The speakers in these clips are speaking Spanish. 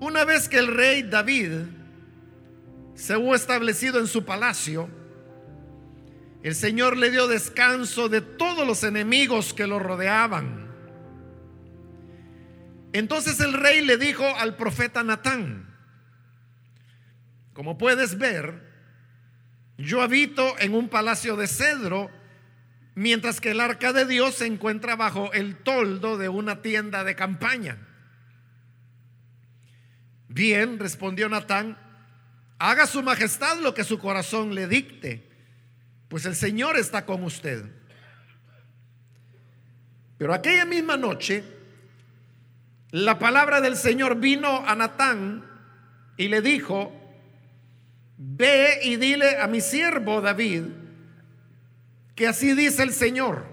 Una vez que el rey David se hubo establecido en su palacio, el Señor le dio descanso de todos los enemigos que lo rodeaban. Entonces el rey le dijo al profeta Natán, como puedes ver, yo habito en un palacio de cedro, mientras que el arca de Dios se encuentra bajo el toldo de una tienda de campaña. Bien, respondió Natán, haga su majestad lo que su corazón le dicte pues el Señor está con usted. Pero aquella misma noche, la palabra del Señor vino a Natán y le dijo, ve y dile a mi siervo David, que así dice el Señor,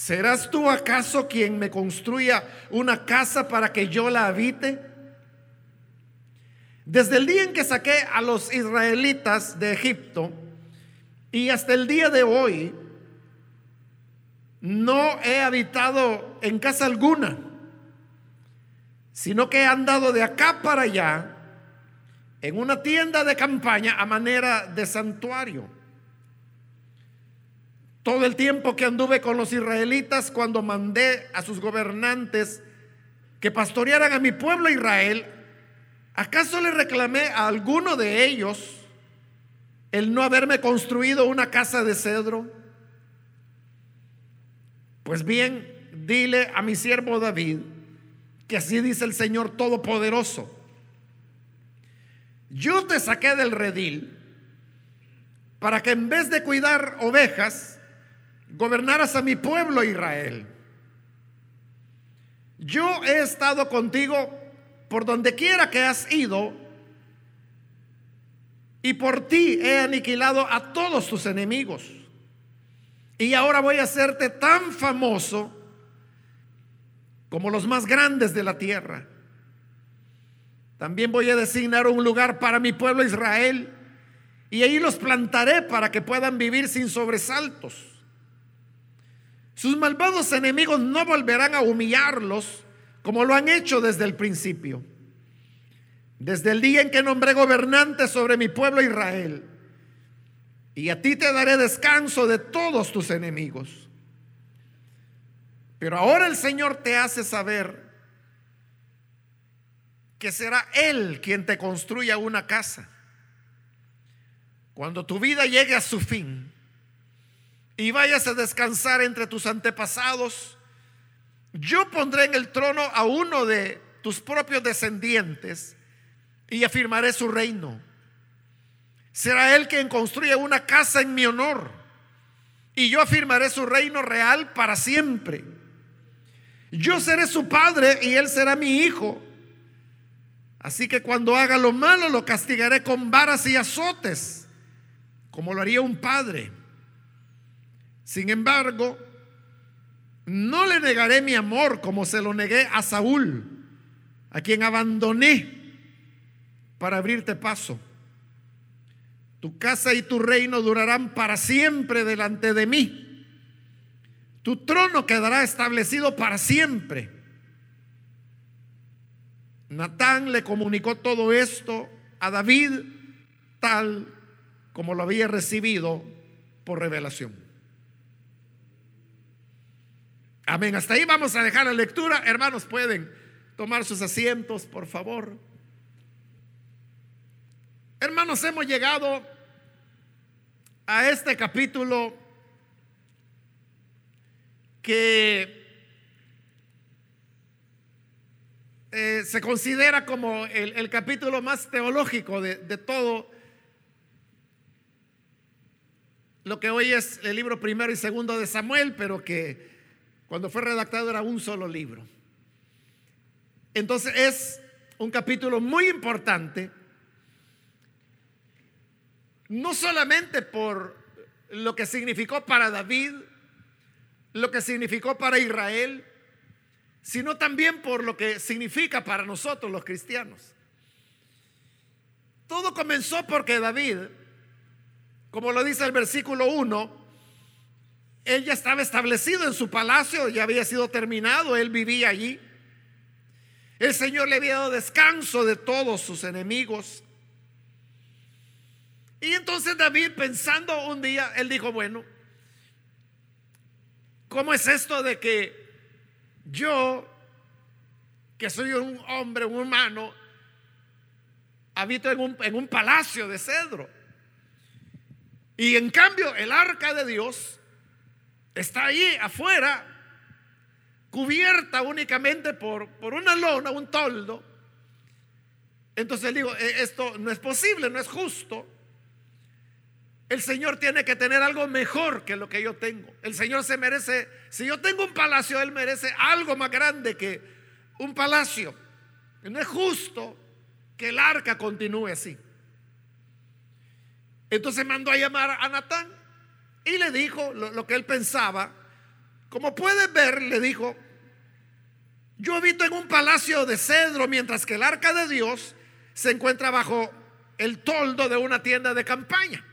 ¿serás tú acaso quien me construya una casa para que yo la habite? Desde el día en que saqué a los israelitas de Egipto y hasta el día de hoy, no he habitado en casa alguna, sino que he andado de acá para allá en una tienda de campaña a manera de santuario. Todo el tiempo que anduve con los israelitas cuando mandé a sus gobernantes que pastorearan a mi pueblo Israel, ¿Acaso le reclamé a alguno de ellos el no haberme construido una casa de cedro? Pues bien, dile a mi siervo David que así dice el Señor Todopoderoso. Yo te saqué del redil para que en vez de cuidar ovejas, gobernaras a mi pueblo Israel. Yo he estado contigo por donde quiera que has ido, y por ti he aniquilado a todos tus enemigos. Y ahora voy a hacerte tan famoso como los más grandes de la tierra. También voy a designar un lugar para mi pueblo Israel y ahí los plantaré para que puedan vivir sin sobresaltos. Sus malvados enemigos no volverán a humillarlos como lo han hecho desde el principio. Desde el día en que nombré gobernante sobre mi pueblo Israel. Y a ti te daré descanso de todos tus enemigos. Pero ahora el Señor te hace saber que será Él quien te construya una casa. Cuando tu vida llegue a su fin y vayas a descansar entre tus antepasados, yo pondré en el trono a uno de tus propios descendientes y afirmaré su reino. Será él quien construya una casa en mi honor y yo afirmaré su reino real para siempre. Yo seré su padre y él será mi hijo. Así que cuando haga lo malo lo castigaré con varas y azotes, como lo haría un padre. Sin embargo, no le negaré mi amor como se lo negué a Saúl, a quien abandoné para abrirte paso. Tu casa y tu reino durarán para siempre delante de mí. Tu trono quedará establecido para siempre. Natán le comunicó todo esto a David tal como lo había recibido por revelación. Amén. Hasta ahí vamos a dejar la lectura. Hermanos, pueden tomar sus asientos, por favor. Hermanos, hemos llegado a este capítulo que eh, se considera como el, capítulo más teológico de, de todo lo que hoy es el libro primero y segundo de Samuel, pero que cuando fue redactado era un solo libro. Entonces es un capítulo muy importante, no solamente por lo que significó para David, lo que significó para Israel, sino también por lo que significa para nosotros los cristianos. Todo comenzó porque David, como lo dice el versículo 1, él ya estaba establecido en su palacio, ya había sido terminado, él vivía allí. El Señor le había dado descanso de todos sus enemigos. Y entonces David pensando un día, él dijo, bueno, ¿cómo es esto de que yo, que soy un hombre, un humano, habito en un, en un palacio de cedro? Y en cambio el arca de Dios está ahí afuera cubierta únicamente por, por una lona, un toldo. Entonces digo, e, esto no es posible, no es justo. El Señor tiene que tener algo mejor que lo que yo tengo. El Señor se merece, si yo tengo un palacio, Él merece algo más grande que un palacio. no es justo que el arca continúe así. Entonces mandó a llamar a Natán y le dijo lo, que él pensaba como puedes ver, le dijo, yo habito en un palacio de cedro mientras que el arca de Dios se encuentra bajo el toldo de una tienda de campaña.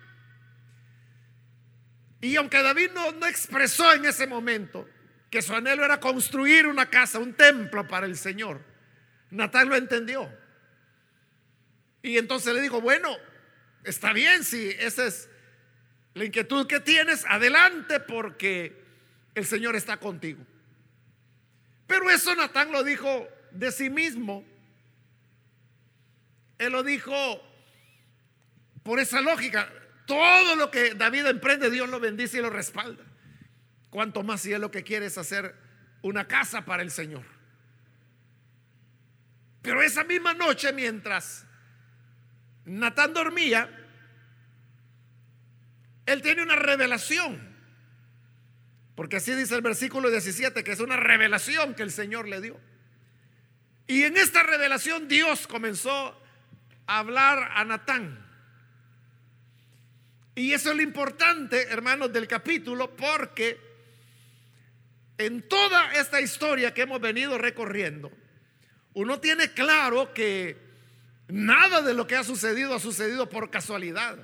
Y aunque David no, no, expresó en ese momento que su anhelo era construir una casa, un templo para el Señor, Natán lo entendió. Y entonces le dijo, bueno, está bien si esa es la inquietud que tienes, adelante porque el Señor está contigo. Pero eso Natán lo dijo de sí mismo. Él lo dijo por esa lógica. Todo lo que David emprende, Dios lo bendice y lo respalda. Cuanto más si es lo que quiere es hacer una casa para el Señor. Pero esa misma noche, mientras Natán dormía, él tiene una revelación. Porque así dice el versículo 17, que es una revelación que el Señor le dio. Y en esta revelación Dios comenzó a hablar a Natán. Y eso es lo importante, hermanos, del capítulo, porque en toda esta historia que hemos venido recorriendo, uno tiene claro que nada de lo que ha sucedido ha sucedido por casualidad.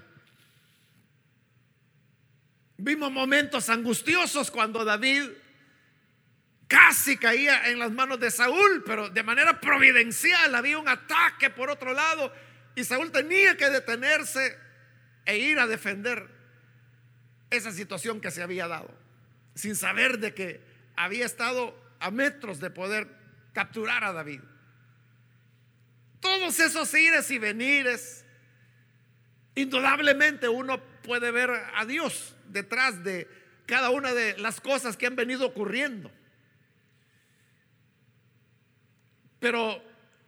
Vimos momentos angustiosos cuando David casi caía en las manos de Saúl, pero de manera providencial había un ataque por otro lado y Saúl tenía que detenerse e ir a defender esa situación que se había dado, sin saber de que había estado a metros de poder capturar a David. Todos esos ires y venires, indudablemente uno puede ver a Dios detrás de cada una de las cosas que han venido ocurriendo. Pero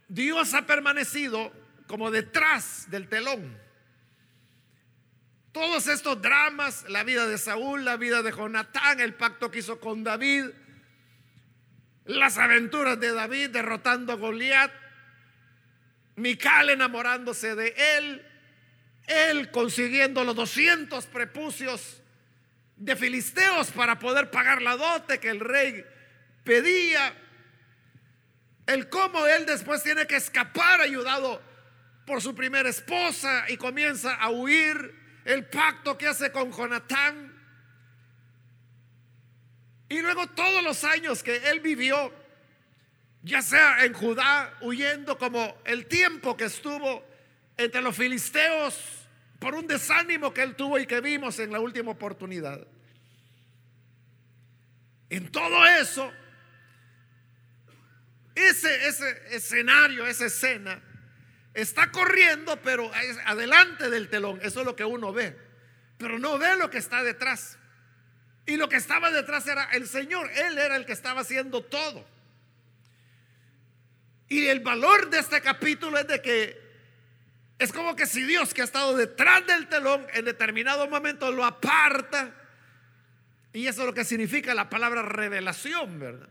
Dios ha permanecido como detrás del telón. Todos estos dramas, la vida de Saúl, la vida de Jonatán, el pacto que hizo con David, las aventuras de David derrotando a Goliat, Mical enamorándose de él, él consiguiendo los 200 prepucios de filisteos para poder pagar la dote que el rey pedía. El cómo él después tiene que escapar ayudado por su primera esposa y comienza a huir. El pacto que hace con Jonatán. Y luego todos los años que él vivió, ya sea en Judá, huyendo como el tiempo que estuvo entre los filisteos por un desánimo que él tuvo y que vimos en la última oportunidad. En todo eso, ese, ese escenario, esa escena, está corriendo, pero adelante del telón. Eso es lo que uno ve. Pero no ve lo que está detrás. Y lo que estaba detrás era el Señor. Él era el que estaba haciendo todo. Y el valor de este capítulo es de que es como que si Dios que ha estado detrás del telón en determinado momento lo aparta. Y eso es lo que significa la palabra revelación, ¿verdad?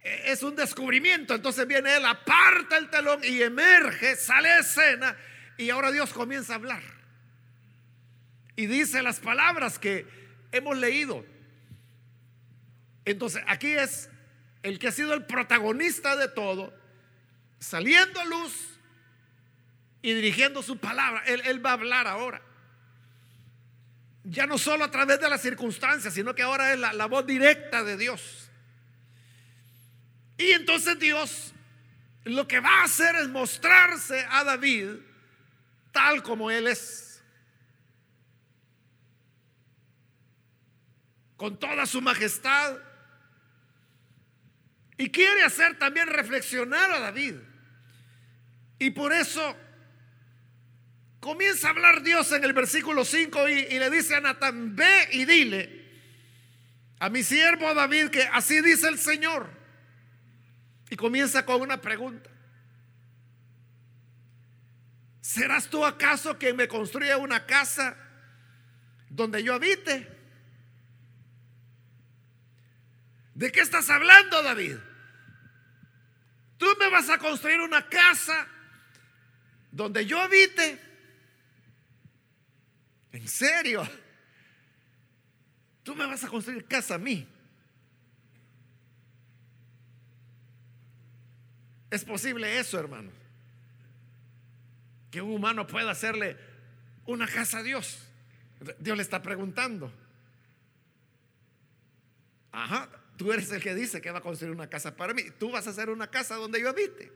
E, es un descubrimiento. Entonces viene él, aparta el telón y emerge, sale escena. Y ahora Dios comienza a hablar. Y dice las palabras que hemos leído. Entonces aquí es el que ha sido el protagonista de todo, saliendo a luz y dirigiendo su palabra. Él, va a hablar ahora. Ya no solo a través de las circunstancias, sino que ahora es la, la voz directa de Dios. Y entonces Dios lo que va a hacer es mostrarse a David tal como él es. Con toda su majestad. Y quiere hacer también reflexionar a David. Y por eso comienza a hablar Dios en el versículo 5 y, le dice a Natán, ve y dile a mi siervo David que así dice el Señor. Y comienza con una pregunta. ¿Serás tú acaso quien me construye una casa donde yo habite? ¿De qué estás hablando, David? Tú me vas a construir una casa donde yo habite. ¿En serio? Tú me vas a construir casa a mí. Es posible eso, hermano. Que un humano pueda hacerle una casa a Dios. Dios le está preguntando. Ajá, tú eres el que dice que va a construir una casa para mí. Tú vas a hacer una casa donde yo habite.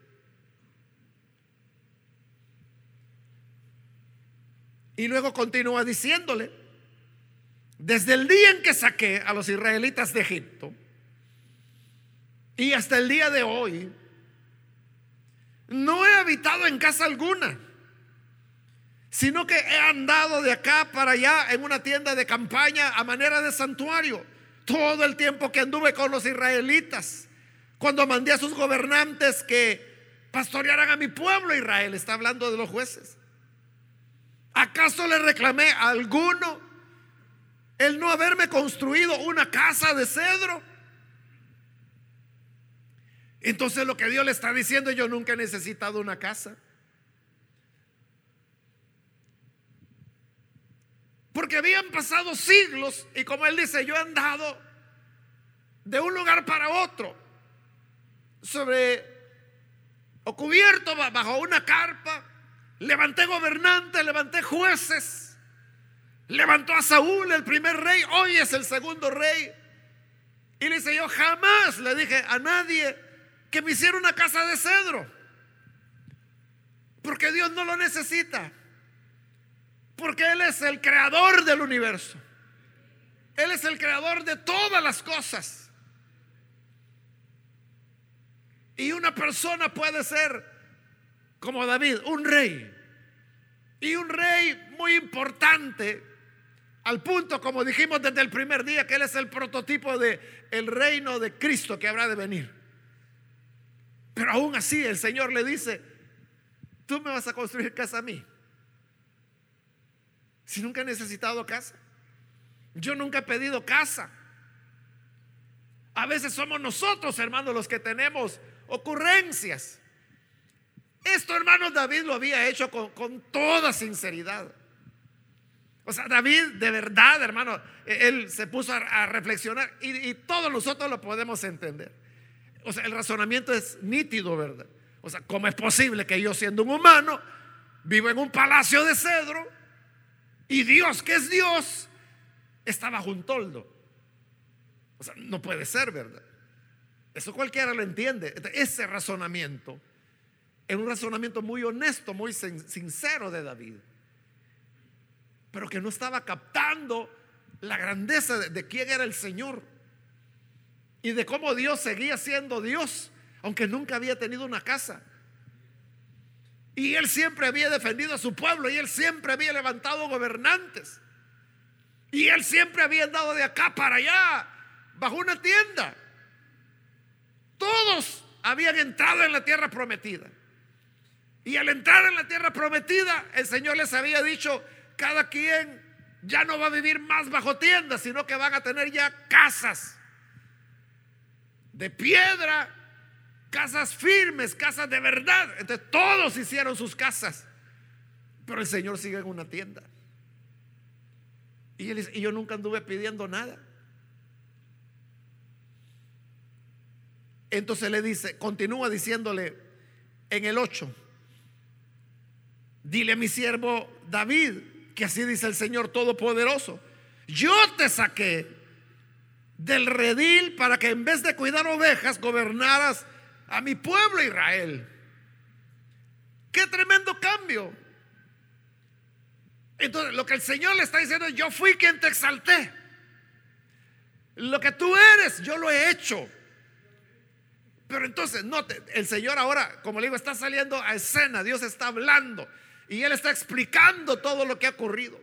Y luego continúa diciéndole, desde el día en que saqué a los israelitas de Egipto y hasta el día de hoy, no he habitado en casa alguna, sino que he andado de acá para allá en una tienda de campaña a manera de santuario. Todo el tiempo que anduve con los israelitas, cuando mandé a sus gobernantes que pastorearan a mi pueblo Israel, está hablando de los jueces. ¿Acaso le reclamé a alguno el no haberme construido una casa de cedro? Entonces lo que Dios le está diciendo, yo nunca he necesitado una casa. Porque habían pasado siglos y como él dice, yo he andado de un lugar para otro, sobre o cubierto bajo una carpa, levanté gobernantes, levanté jueces, levantó a Saúl, el primer rey, hoy es el segundo rey. Y le dice, yo jamás le dije a nadie, que me hiciera una casa de cedro. Porque Dios no lo necesita. Porque Él es el creador del universo. Él es el creador de todas las cosas. Y una persona puede ser como David, un rey. Y un rey muy importante, al punto, como dijimos desde el primer día, que Él es el prototipo de el reino de Cristo que habrá de venir. Pero aún así el Señor le dice, tú me vas a construir casa a mí. Si nunca he necesitado casa. Yo nunca he pedido casa. A veces somos nosotros, hermanos, los que tenemos ocurrencias. Esto, hermano, David lo había hecho con, toda sinceridad. O sea, David, de verdad, hermano, él se puso a, reflexionar y todos nosotros lo podemos entender. O sea, el razonamiento es nítido, ¿verdad? O sea, ¿cómo es posible que yo siendo un humano vivo en un palacio de cedro y Dios, que es Dios, está bajo un toldo? O sea, no puede ser, ¿verdad? Eso cualquiera lo entiende. Ese razonamiento es un razonamiento muy honesto, muy sincero de David, pero que no estaba captando la grandeza de, de quién era el Señor y de cómo Dios seguía siendo Dios, aunque nunca había tenido una casa. Y él siempre había defendido a su pueblo y él siempre había levantado gobernantes. Y él siempre había andado de acá para allá, bajo una tienda. Todos habían entrado en la tierra prometida. Y al entrar en la tierra prometida, el Señor les había dicho, cada quien ya no va a vivir más bajo tiendas, sino que van a tener ya casas de piedra, casas firmes, casas de verdad. Entonces todos hicieron sus casas. Pero el Señor sigue en una tienda. Y, él y yo nunca anduve pidiendo nada. Entonces le dice, continúa diciéndole en el 8, dile a mi siervo David, que así dice el Señor Todopoderoso, yo te saqué del redil para que en vez de cuidar ovejas gobernaras a mi pueblo Israel. Qué tremendo cambio. Entonces, lo que el Señor le está diciendo es, yo fui quien te exalté. Lo que tú eres, yo lo he hecho. Pero entonces, note, el Señor ahora, como le digo, está saliendo a escena, Dios está hablando y Él está explicando todo lo que ha ocurrido.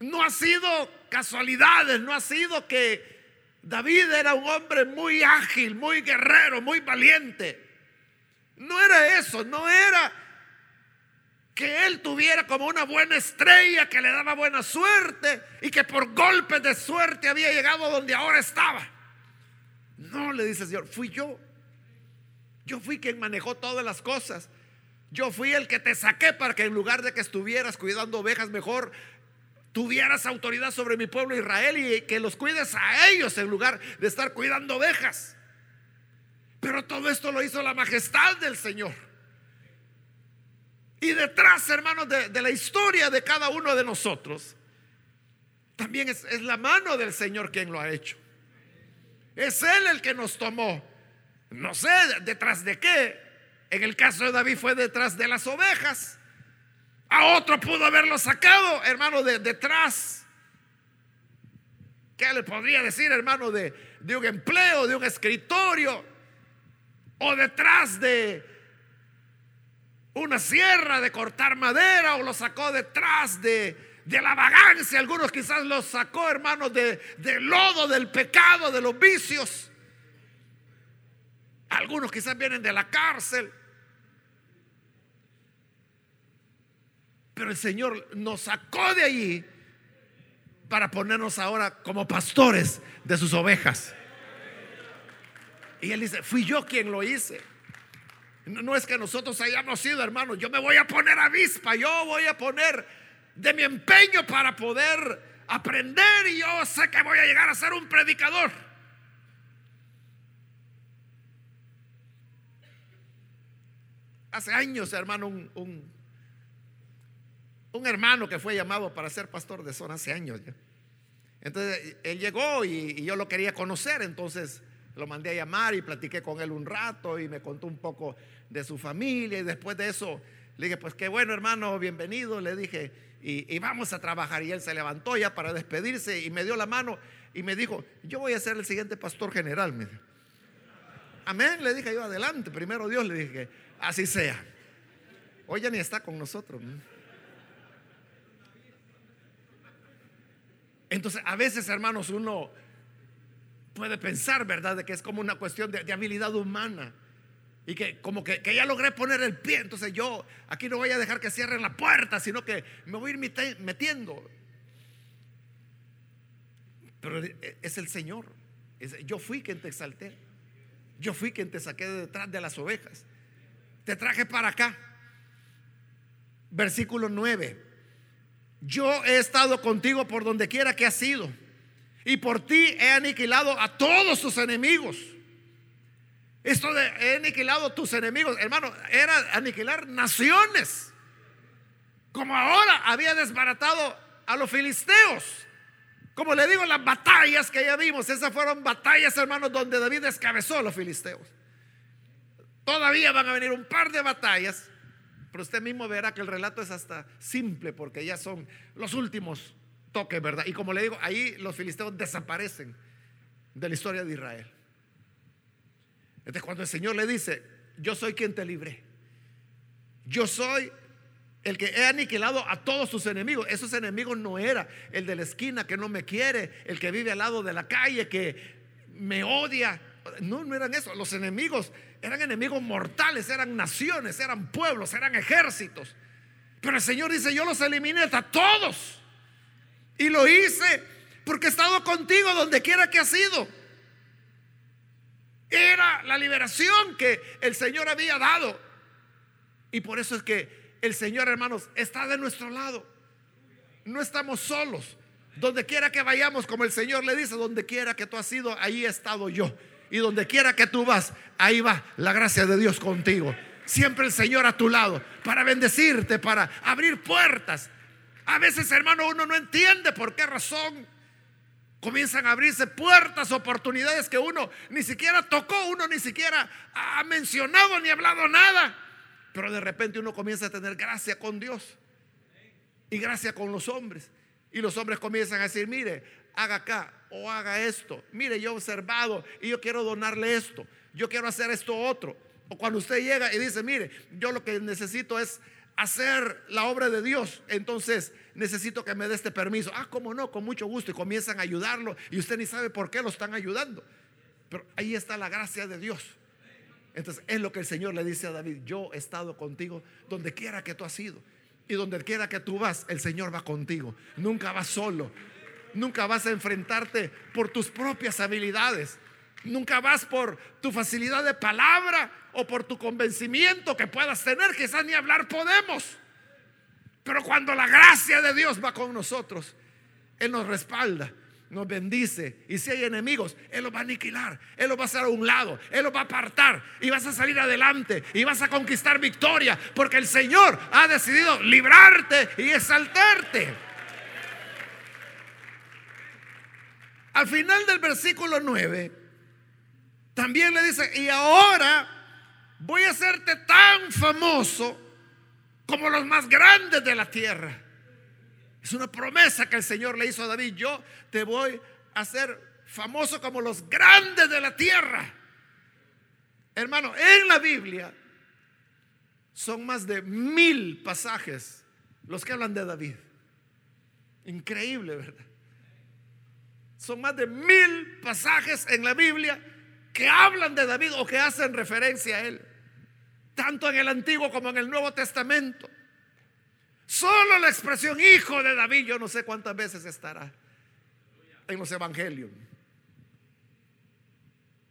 No ha sido casualidades, no ha sido que David era un hombre muy ágil, muy guerrero, muy valiente. No era eso, no era que él tuviera como una buena estrella que le daba buena suerte y que por golpes de suerte había llegado donde ahora estaba. No, le dice el Señor, fui yo. Yo fui quien manejó todas las cosas. Yo fui el que te saqué para que en lugar de que estuvieras cuidando ovejas mejor, tuvieras autoridad sobre mi pueblo Israel y que los cuides a ellos en lugar de estar cuidando ovejas. Pero todo esto lo hizo la majestad del Señor. Y detrás, hermanos, de, la historia de cada uno de nosotros, también es, la mano del Señor quien lo ha hecho. Es Él el que nos tomó. No sé detrás de qué. En el caso de David fue detrás de las ovejas. A otro pudo haberlo sacado, hermano, de detrás. ¿Qué le podría decir, hermano, de, de un empleo, de un escritorio? O detrás de una sierra de cortar madera, o lo sacó detrás de, de la vagancia. Algunos quizás lo sacó, hermano, de, del lodo, del pecado, de los vicios. Algunos quizás vienen de la cárcel. Pero el Señor nos sacó de allí para ponernos ahora como pastores de sus ovejas. Y él dice, fui yo quien lo hice. No, es que nosotros hayamos sido hermanos. Yo me voy a poner avispa. Yo voy a poner de mi empeño para poder aprender. Y yo sé que voy a llegar a ser un predicador. Hace años, hermano, un un hermano que fue llamado para ser pastor de zona hace años Entonces él llegó y, yo lo quería conocer, entonces lo mandé a llamar y platiqué con él un rato y me contó un poco de su familia y después de eso le dije, pues qué bueno hermano, bienvenido, le dije, y, vamos a trabajar. Y él se levantó ya para despedirse y me dio la mano y me dijo, yo voy a ser el siguiente pastor general. Amén, le dije yo, adelante, primero Dios le dije, así sea. Hoy ya ni está con nosotros. Entonces, a veces, hermanos, uno puede pensar, ¿verdad?, de que es como una cuestión de, habilidad humana. Y que como que, ya logré poner el pie, entonces yo aquí no voy a dejar que cierren la puerta, sino que me voy a ir metiendo. Pero es el Señor. yo fui quien te exalté. Yo fui quien te saqué de detrás de las ovejas. Te traje para acá. Versículo 9 yo he estado contigo por donde quiera que has ido. Y por ti he aniquilado a todos tus enemigos. Esto de he aniquilado tus enemigos, hermano, era aniquilar naciones. Como ahora había desbaratado a los filisteos. Como le digo, las batallas que ya vimos, esas fueron batallas, hermanos, donde David descabezó a los filisteos. Todavía van a venir un par de batallas pero usted mismo verá que el relato es hasta simple porque ya son los últimos toques, ¿verdad? Y como le digo, ahí los filisteos desaparecen de la historia de Israel. Entonces cuando el Señor le dice, yo soy quien te libré, yo soy el que he aniquilado a todos sus enemigos. Esos enemigos no era el de la esquina que no me quiere, el que vive al lado de la calle, que me odia. No, no eran eso. Los enemigos eran enemigos mortales, eran naciones, eran pueblos, eran ejércitos. Pero el Señor dice, yo los eliminé a todos. Y lo hice porque he estado contigo donde quiera que has ido. Era la liberación que el Señor había dado. Y por eso es que el Señor, hermanos, está de nuestro lado. No estamos solos. Donde quiera que vayamos, como el Señor le dice, donde quiera que tú has ido, ahí he estado yo. Y donde quiera que tú vas, ahí va la gracia de Dios contigo. Siempre el Señor a tu lado para bendecirte, para abrir puertas. A veces, hermano, uno no entiende por qué razón comienzan a abrirse puertas, oportunidades que uno ni siquiera tocó, uno ni siquiera ha mencionado ni hablado nada. Pero de repente uno comienza a tener gracia con Dios y gracia con los hombres. Y los hombres comienzan a decir, mire, haga acá o haga esto. Mire, yo he observado y yo quiero donarle esto. Yo quiero hacer esto otro. O cuando usted llega y dice, mire, yo lo que necesito es hacer la obra de Dios. Entonces necesito que me dé este permiso. Ah, cómo no, con mucho gusto. Y comienzan a ayudarlo y usted ni sabe por qué lo están ayudando. Pero ahí está la gracia de Dios. Entonces es lo que el Señor le dice a David, yo he estado contigo donde quiera que tú has ido. Y donde quiera que tú vas, el Señor va contigo. Nunca vas solo. Nunca vas a enfrentarte por tus propias habilidades. Nunca vas por tu facilidad de palabra o por tu convencimiento que puedas tener. Quizás ni hablar podemos. Pero cuando la gracia de Dios va con nosotros, Él nos respalda nos bendice. Y si hay enemigos, Él los va a aniquilar. Él los va a hacer a un lado. Él los va a apartar. Y vas a salir adelante. Y vas a conquistar victoria. Porque el Señor ha decidido librarte y exaltarte. Al final del versículo 9, también le dice, y ahora voy a hacerte tan famoso como los más grandes de la tierra. Es una promesa que el Señor le hizo a David. Yo te voy a hacer famoso como los grandes de la tierra. Hermano, en la Biblia son más de mil pasajes los que hablan de David. Increíble, ¿verdad? Son más de mil pasajes en la Biblia que hablan de David o que hacen referencia a él. Tanto en el Antiguo como en el Nuevo Testamento. Solo la expresión hijo de David, yo no sé cuántas veces estará en los evangelios,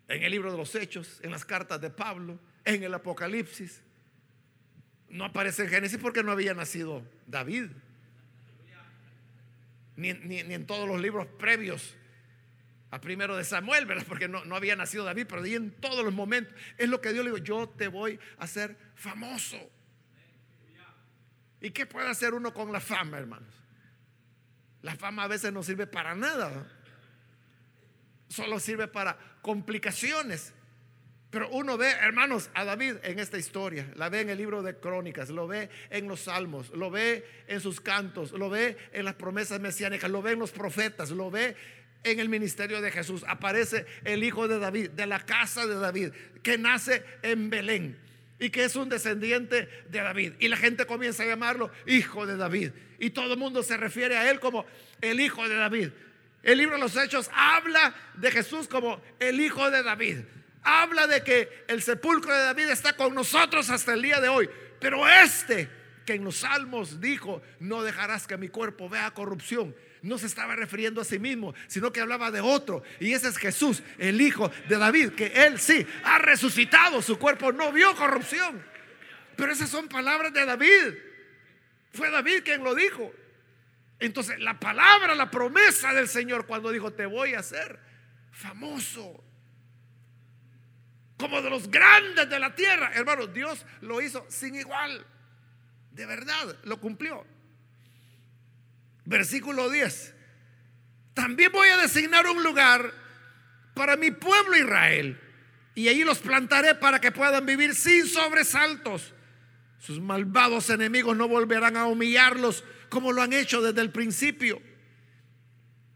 en el libro de los Hechos, en las cartas de Pablo, en el Apocalipsis. No aparece en Génesis porque no había nacido David. Ni, en todos los libros previos a primero de Samuel, ¿verdad? Porque no, no había nacido David, pero en todos los momentos. Es lo que Dios le dijo, yo te voy a hacer famoso. ¿Y qué puede hacer uno con la fama, hermanos? La fama a veces no sirve para nada. Solo sirve para complicaciones. Pero uno ve, hermanos, a David en esta historia, la ve en el libro de Crónicas, lo ve en los salmos, lo ve en sus cantos, lo ve en las promesas mesiánicas, lo ve en los profetas, lo ve en el ministerio de Jesús. Aparece el hijo de David, de la casa de David, que nace en Belén y que es un descendiente de David. Y la gente comienza a llamarlo hijo de David. Y todo el mundo se refiere a él como el hijo de David. El libro de los Hechos habla de Jesús como el hijo de David. Habla de que el sepulcro de David está con nosotros hasta el día de hoy. Pero este que en los salmos dijo, no dejarás que mi cuerpo vea corrupción no se estaba refiriendo a sí mismo, sino que hablaba de otro. Y ese es Jesús, el hijo de David, que él sí ha resucitado, su cuerpo no vio corrupción. Pero esas son palabras de David. Fue David quien lo dijo. Entonces, la palabra, la promesa del Señor cuando dijo, te voy a hacer famoso. Como de los grandes de la tierra. Hermano, Dios lo hizo sin igual. De verdad, lo cumplió. Versículo 10. También voy a designar un lugar para mi pueblo Israel. Y allí los plantaré para que puedan vivir sin sobresaltos. Sus malvados enemigos no volverán a humillarlos como lo han hecho desde el principio.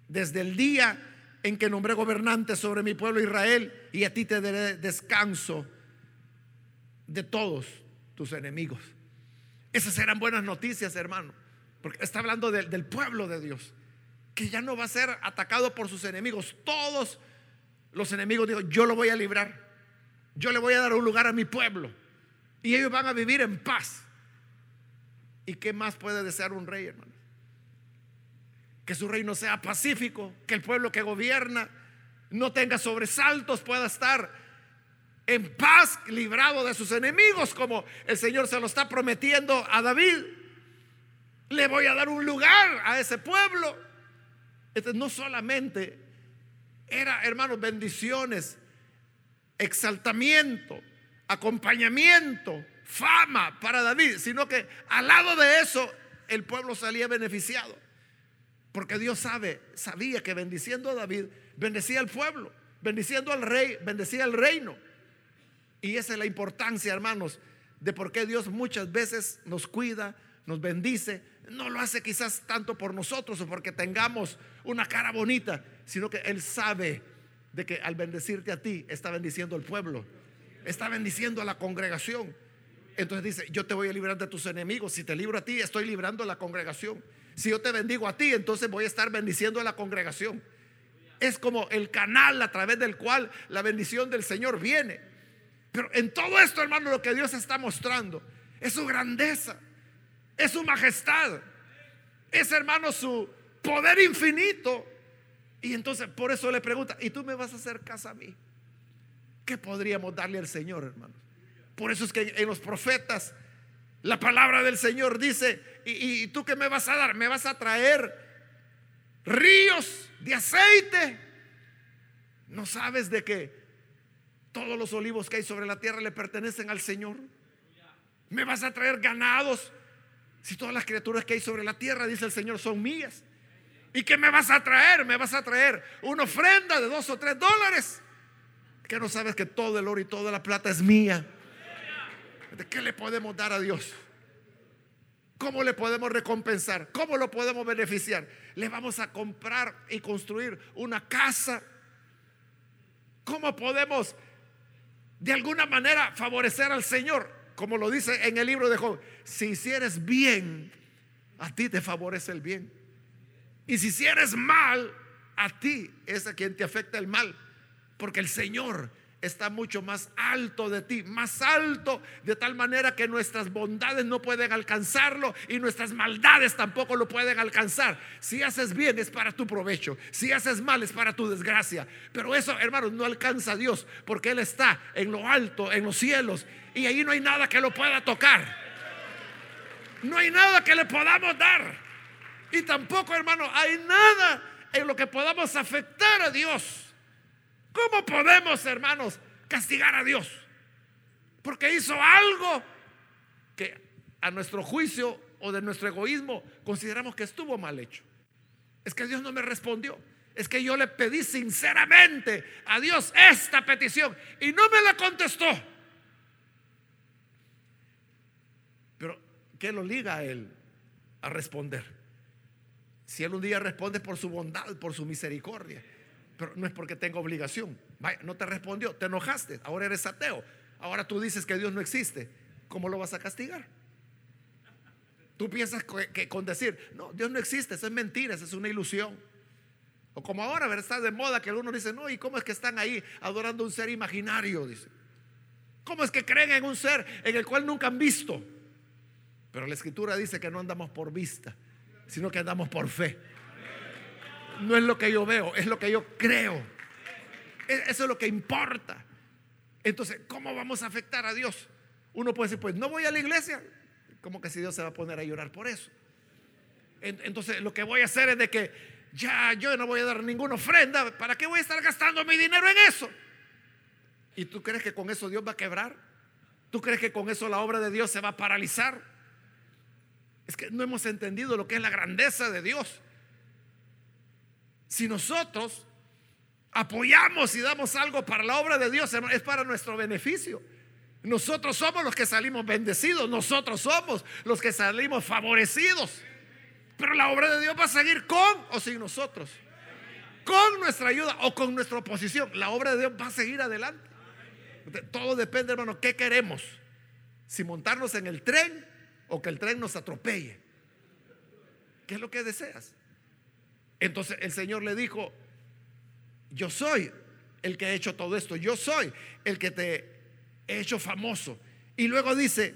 Desde el día en que nombré gobernante sobre mi pueblo Israel y a ti te daré descanso de todos tus enemigos. Esas serán buenas noticias, hermano. Porque está hablando del pueblo de Dios, que ya no va a ser atacado por sus enemigos. Todos los enemigos digo, yo lo voy a librar. Yo le voy a dar un lugar a mi pueblo. Y ellos van a vivir en paz. ¿Y qué más puede desear un rey, hermano? Que su reino sea pacífico, que el pueblo que gobierna no tenga sobresaltos, pueda estar en paz, librado de sus enemigos, como el Señor se lo está prometiendo a David. Le voy a dar un lugar a ese pueblo. Este no solamente era, hermanos, bendiciones, exaltamiento, acompañamiento, fama para David, sino que al lado de eso el pueblo salía beneficiado. Porque Dios sabe, sabía que bendiciendo a David, bendecía al pueblo, bendiciendo al rey, bendecía al reino. Y esa es la importancia, hermanos, de por qué Dios muchas veces nos cuida, nos bendice. No lo hace quizás tanto por nosotros o porque tengamos una cara bonita, sino que Él sabe de que al bendecirte a ti está bendiciendo al pueblo, está bendiciendo a la congregación. Entonces dice, yo te voy a librar de tus enemigos. Si te libro a ti, estoy librando a la congregación. Si yo te bendigo a ti, entonces voy a estar bendiciendo a la congregación. Es como el canal a través del cual la bendición del Señor viene. Pero en todo esto, hermano, lo que Dios está mostrando es su grandeza, es su majestad, es, hermano, su poder infinito. Y entonces por eso le pregunta, ¿y tú me vas a hacer casa a mí? ¿Qué podríamos darle al Señor, hermano? Por eso es que en los profetas la palabra del Señor dice, ¿y, tú qué me vas a dar? Me vas a traer ríos de aceite. ¿No sabes de que todos los olivos que hay sobre la tierra le pertenecen al Señor? ¿Me vas a traer ganados? Si todas las criaturas que hay sobre la tierra, dice el Señor, son mías. ¿Y qué me vas a traer? Me vas a traer una ofrenda de dos o tres dólares. Que no sabes que todo el oro y toda la plata es mía. ¿De qué le podemos dar a Dios? ¿Cómo le podemos recompensar? ¿Cómo lo podemos beneficiar? Le vamos a comprar y construir una casa. ¿Cómo podemos de alguna manera favorecer al Señor? Como lo dice en el libro de Job, si hicieres bien, a ti te favorece el bien. Y si hicieres mal, a ti es a quien te afecta el mal. Porque el Señor está mucho más alto de ti, más alto, de tal manera que nuestras bondades no pueden alcanzarlo y nuestras maldades tampoco lo pueden alcanzar. Si haces bien es para tu provecho, si haces mal es para tu desgracia. Pero eso, hermanos, no alcanza a Dios, porque Él está en lo alto, en los cielos, y ahí no hay nada que lo pueda tocar. No hay nada que le podamos dar. Y tampoco, hermano, hay nada en lo que podamos afectar a Dios. ¿Cómo podemos, hermanos, castigar a Dios? Porque hizo algo que a nuestro juicio o de nuestro egoísmo consideramos que estuvo mal hecho. Es que Dios no me respondió. Es que yo le pedí sinceramente a Dios esta petición y no me la contestó. Pero, ¿qué lo liga a él a responder? Si él un día responde por su bondad, por su misericordia pero no es porque tenga obligación. Vaya, no te respondió, te enojaste, ahora eres ateo. Ahora tú dices que Dios no existe. ¿Cómo lo vas a castigar? Tú piensas que, con decir, no, Dios no existe, eso es mentira, eso es una ilusión. O como ahora, ¿verdad? Está de moda que algunos dicen, no, ¿y cómo es que están ahí adorando un ser imaginario? Dice. ¿Cómo es que creen en un ser en el cual nunca han visto? Pero la escritura dice que no andamos por vista, sino que andamos por fe no es lo que yo veo, es lo que yo creo. E, eso es lo que importa. Entonces, ¿cómo vamos a afectar a Dios? Uno puede decir, pues no voy a la iglesia. Como que si Dios se va a poner a llorar por eso? Entonces, lo que voy a hacer es de que ya yo no voy a dar ninguna ofrenda. ¿Para qué voy a estar gastando mi dinero en eso? ¿Y tú crees que con eso Dios va a quebrar? ¿Tú crees que con eso la obra de Dios se va a paralizar? Es que no hemos entendido lo que es la grandeza de Dios. Si nosotros apoyamos y damos algo para la obra de Dios, es para nuestro beneficio. Nosotros somos los que salimos bendecidos, nosotros somos los que salimos favorecidos. Pero la obra de Dios va a seguir con o sin nosotros. Con nuestra ayuda o con nuestra oposición. La obra de Dios va a seguir adelante. Todo depende, hermano, qué queremos. Si montarnos en el tren o que el tren nos atropelle. ¿Qué es lo que deseas? Entonces el Señor le dijo, yo soy el que ha hecho todo esto, yo soy el que te he hecho famoso. Y luego dice,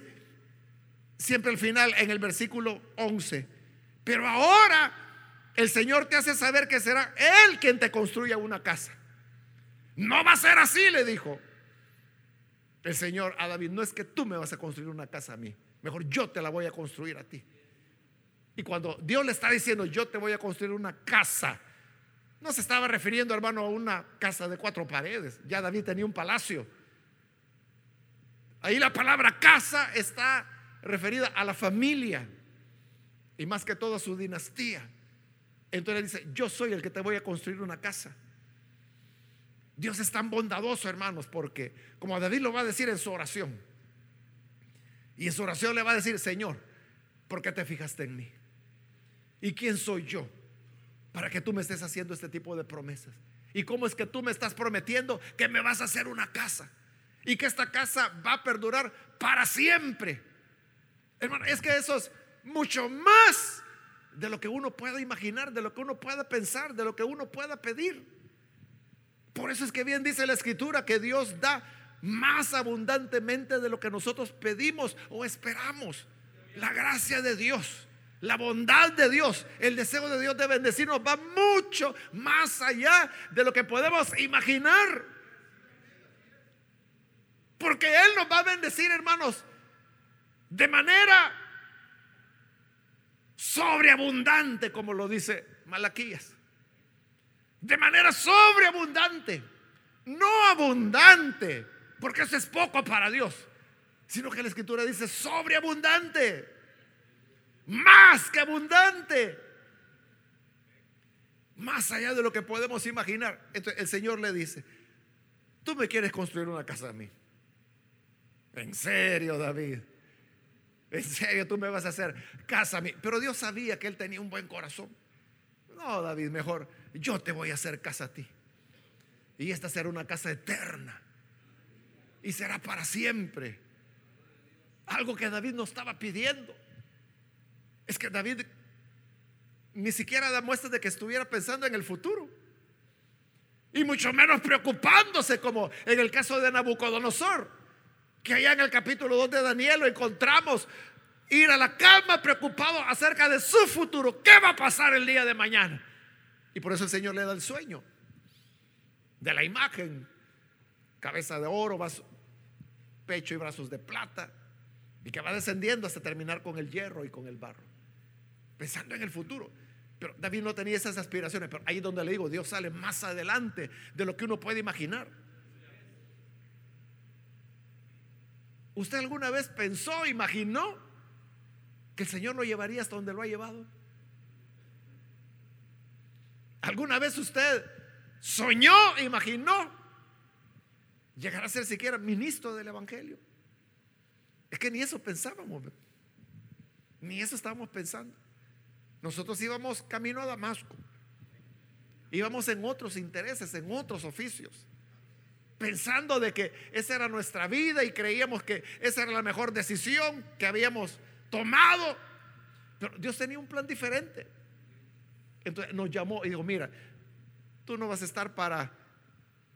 siempre al final en el versículo 11, pero ahora el Señor te hace saber que será Él quien te construya una casa. No va a ser así, le dijo el Señor a David, no es que tú me vas a construir una casa a mí, mejor yo te la voy a construir a ti. Y cuando Dios le está diciendo, yo te voy a construir una casa, no se estaba refiriendo, hermano, a una casa de cuatro paredes. Ya David tenía un palacio. Ahí la palabra casa está referida a la familia y más que todo a su dinastía. Entonces dice, yo soy el que te voy a construir una casa. Dios es tan bondadoso, hermanos, porque como David lo va a decir en su oración, Y en su oración le va a decir, Señor, ¿por qué te fijaste en mí? ¿Y quién soy yo para que tú me estés haciendo este tipo de promesas? ¿Y cómo es que tú me estás prometiendo que me vas a hacer una casa? Y que esta casa va a perdurar para siempre. Hermano, es que eso es mucho más de lo que uno pueda imaginar, de lo que uno pueda pensar, de lo que uno pueda pedir. Por eso es que bien dice la escritura que Dios da más abundantemente de lo que nosotros pedimos o esperamos. La gracia de Dios, la bondad de Dios, el deseo de Dios de bendecirnos va mucho más allá de lo que podemos imaginar. Porque Él nos va a bendecir, hermanos, de manera sobreabundante, como lo dice Malaquías de manera sobreabundante, no abundante, porque eso es poco para Dios, sino que la escritura dice sobreabundante, más que abundante, más allá de lo que podemos imaginar. Entonces el Señor le dice, tú me quieres construir una casa a mí. En serio, David. En serio, tú me vas a hacer casa a mí. Pero Dios sabía que él tenía un buen corazón. No, David, mejor yo te voy a hacer casa a ti. Y esta será una casa eterna. Y será para siempre. Algo que David no estaba pidiendo. Es que David ni siquiera da muestras de que estuviera pensando en el futuro. Y mucho menos preocupándose como en el caso de Nabucodonosor. Que allá en el capítulo 2 de Daniel lo encontramos ir a la cama preocupado acerca de su futuro. ¿Qué va a pasar el día de mañana? Y por eso el Señor le da el sueño de la imagen. Cabeza de oro, pecho y brazos de plata. Y que va descendiendo hasta terminar con el hierro y con el barro. Pensando en el futuro. Pero David no tenía esas aspiraciones. Pero ahí donde le digo, Dios sale más adelante de lo que uno puede imaginar. ¿Usted alguna vez pensó, imaginó que el Señor lo llevaría hasta donde lo ha llevado? ¿Alguna vez usted soñó, imaginó llegar a ser siquiera ministro del Evangelio? Es que ni eso pensábamos, ni eso estábamos pensando. Nosotros íbamos camino a Damasco, íbamos en otros intereses, en otros oficios, pensando de que esa era nuestra vida y creíamos que esa era la mejor decisión que habíamos tomado. Pero Dios tenía un plan diferente. Entonces nos llamó y dijo, mira, tú no vas a estar para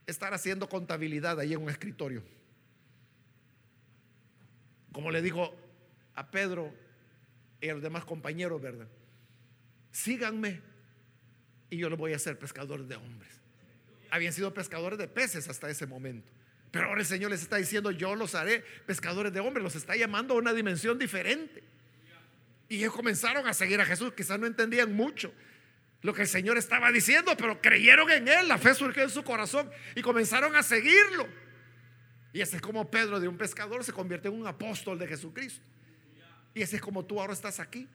estar haciendo contabilidad ahí en un escritorio. Como le dijo a Pedro y a los demás compañeros, ¿verdad? Síganme y yo les voy a hacer pescadores de hombres. Habían sido pescadores de peces hasta ese momento. Pero ahora el Señor les está diciendo, yo los haré pescadores de hombres, los está llamando a una dimensión diferente. Y ellos comenzaron a seguir a Jesús, quizás no entendían mucho, lo que el Señor estaba diciendo, pero creyeron en Él, la fe surgió en su corazón y comenzaron a seguirlo. Y ese es como Pedro de un pescador se convierte en un apóstol de Jesucristo. Y ese es como tú ahora estás aquí.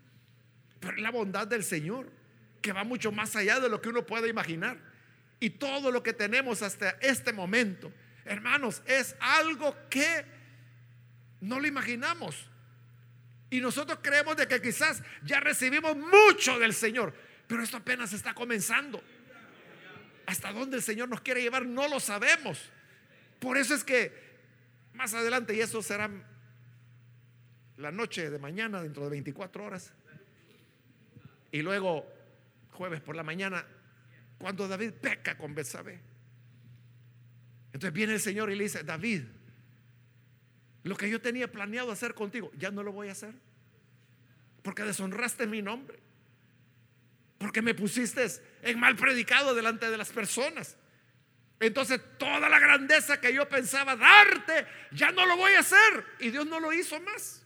La bondad del Señor, que va mucho más allá de lo que uno puede imaginar. Y todo lo que tenemos hasta este momento, hermanos, es algo que no lo imaginamos. Y nosotros creemos de que quizás ya recibimos mucho del Señor. Pero esto apenas está comenzando. Hasta dónde el Señor nos quiere llevar no lo sabemos. Por eso es que más adelante, y eso será la noche de mañana, dentro de 24 horas, y luego jueves por la mañana, cuando David peca con Betsabé. Entonces viene el Señor y le dice, David, lo que yo tenía planeado hacer contigo, ya no lo voy a hacer. Porque deshonraste mi nombre porque me pusiste en mal predicado delante de las personas. Entonces toda la grandeza que yo pensaba darte, ya no lo voy a hacer. Y Dios no lo hizo más.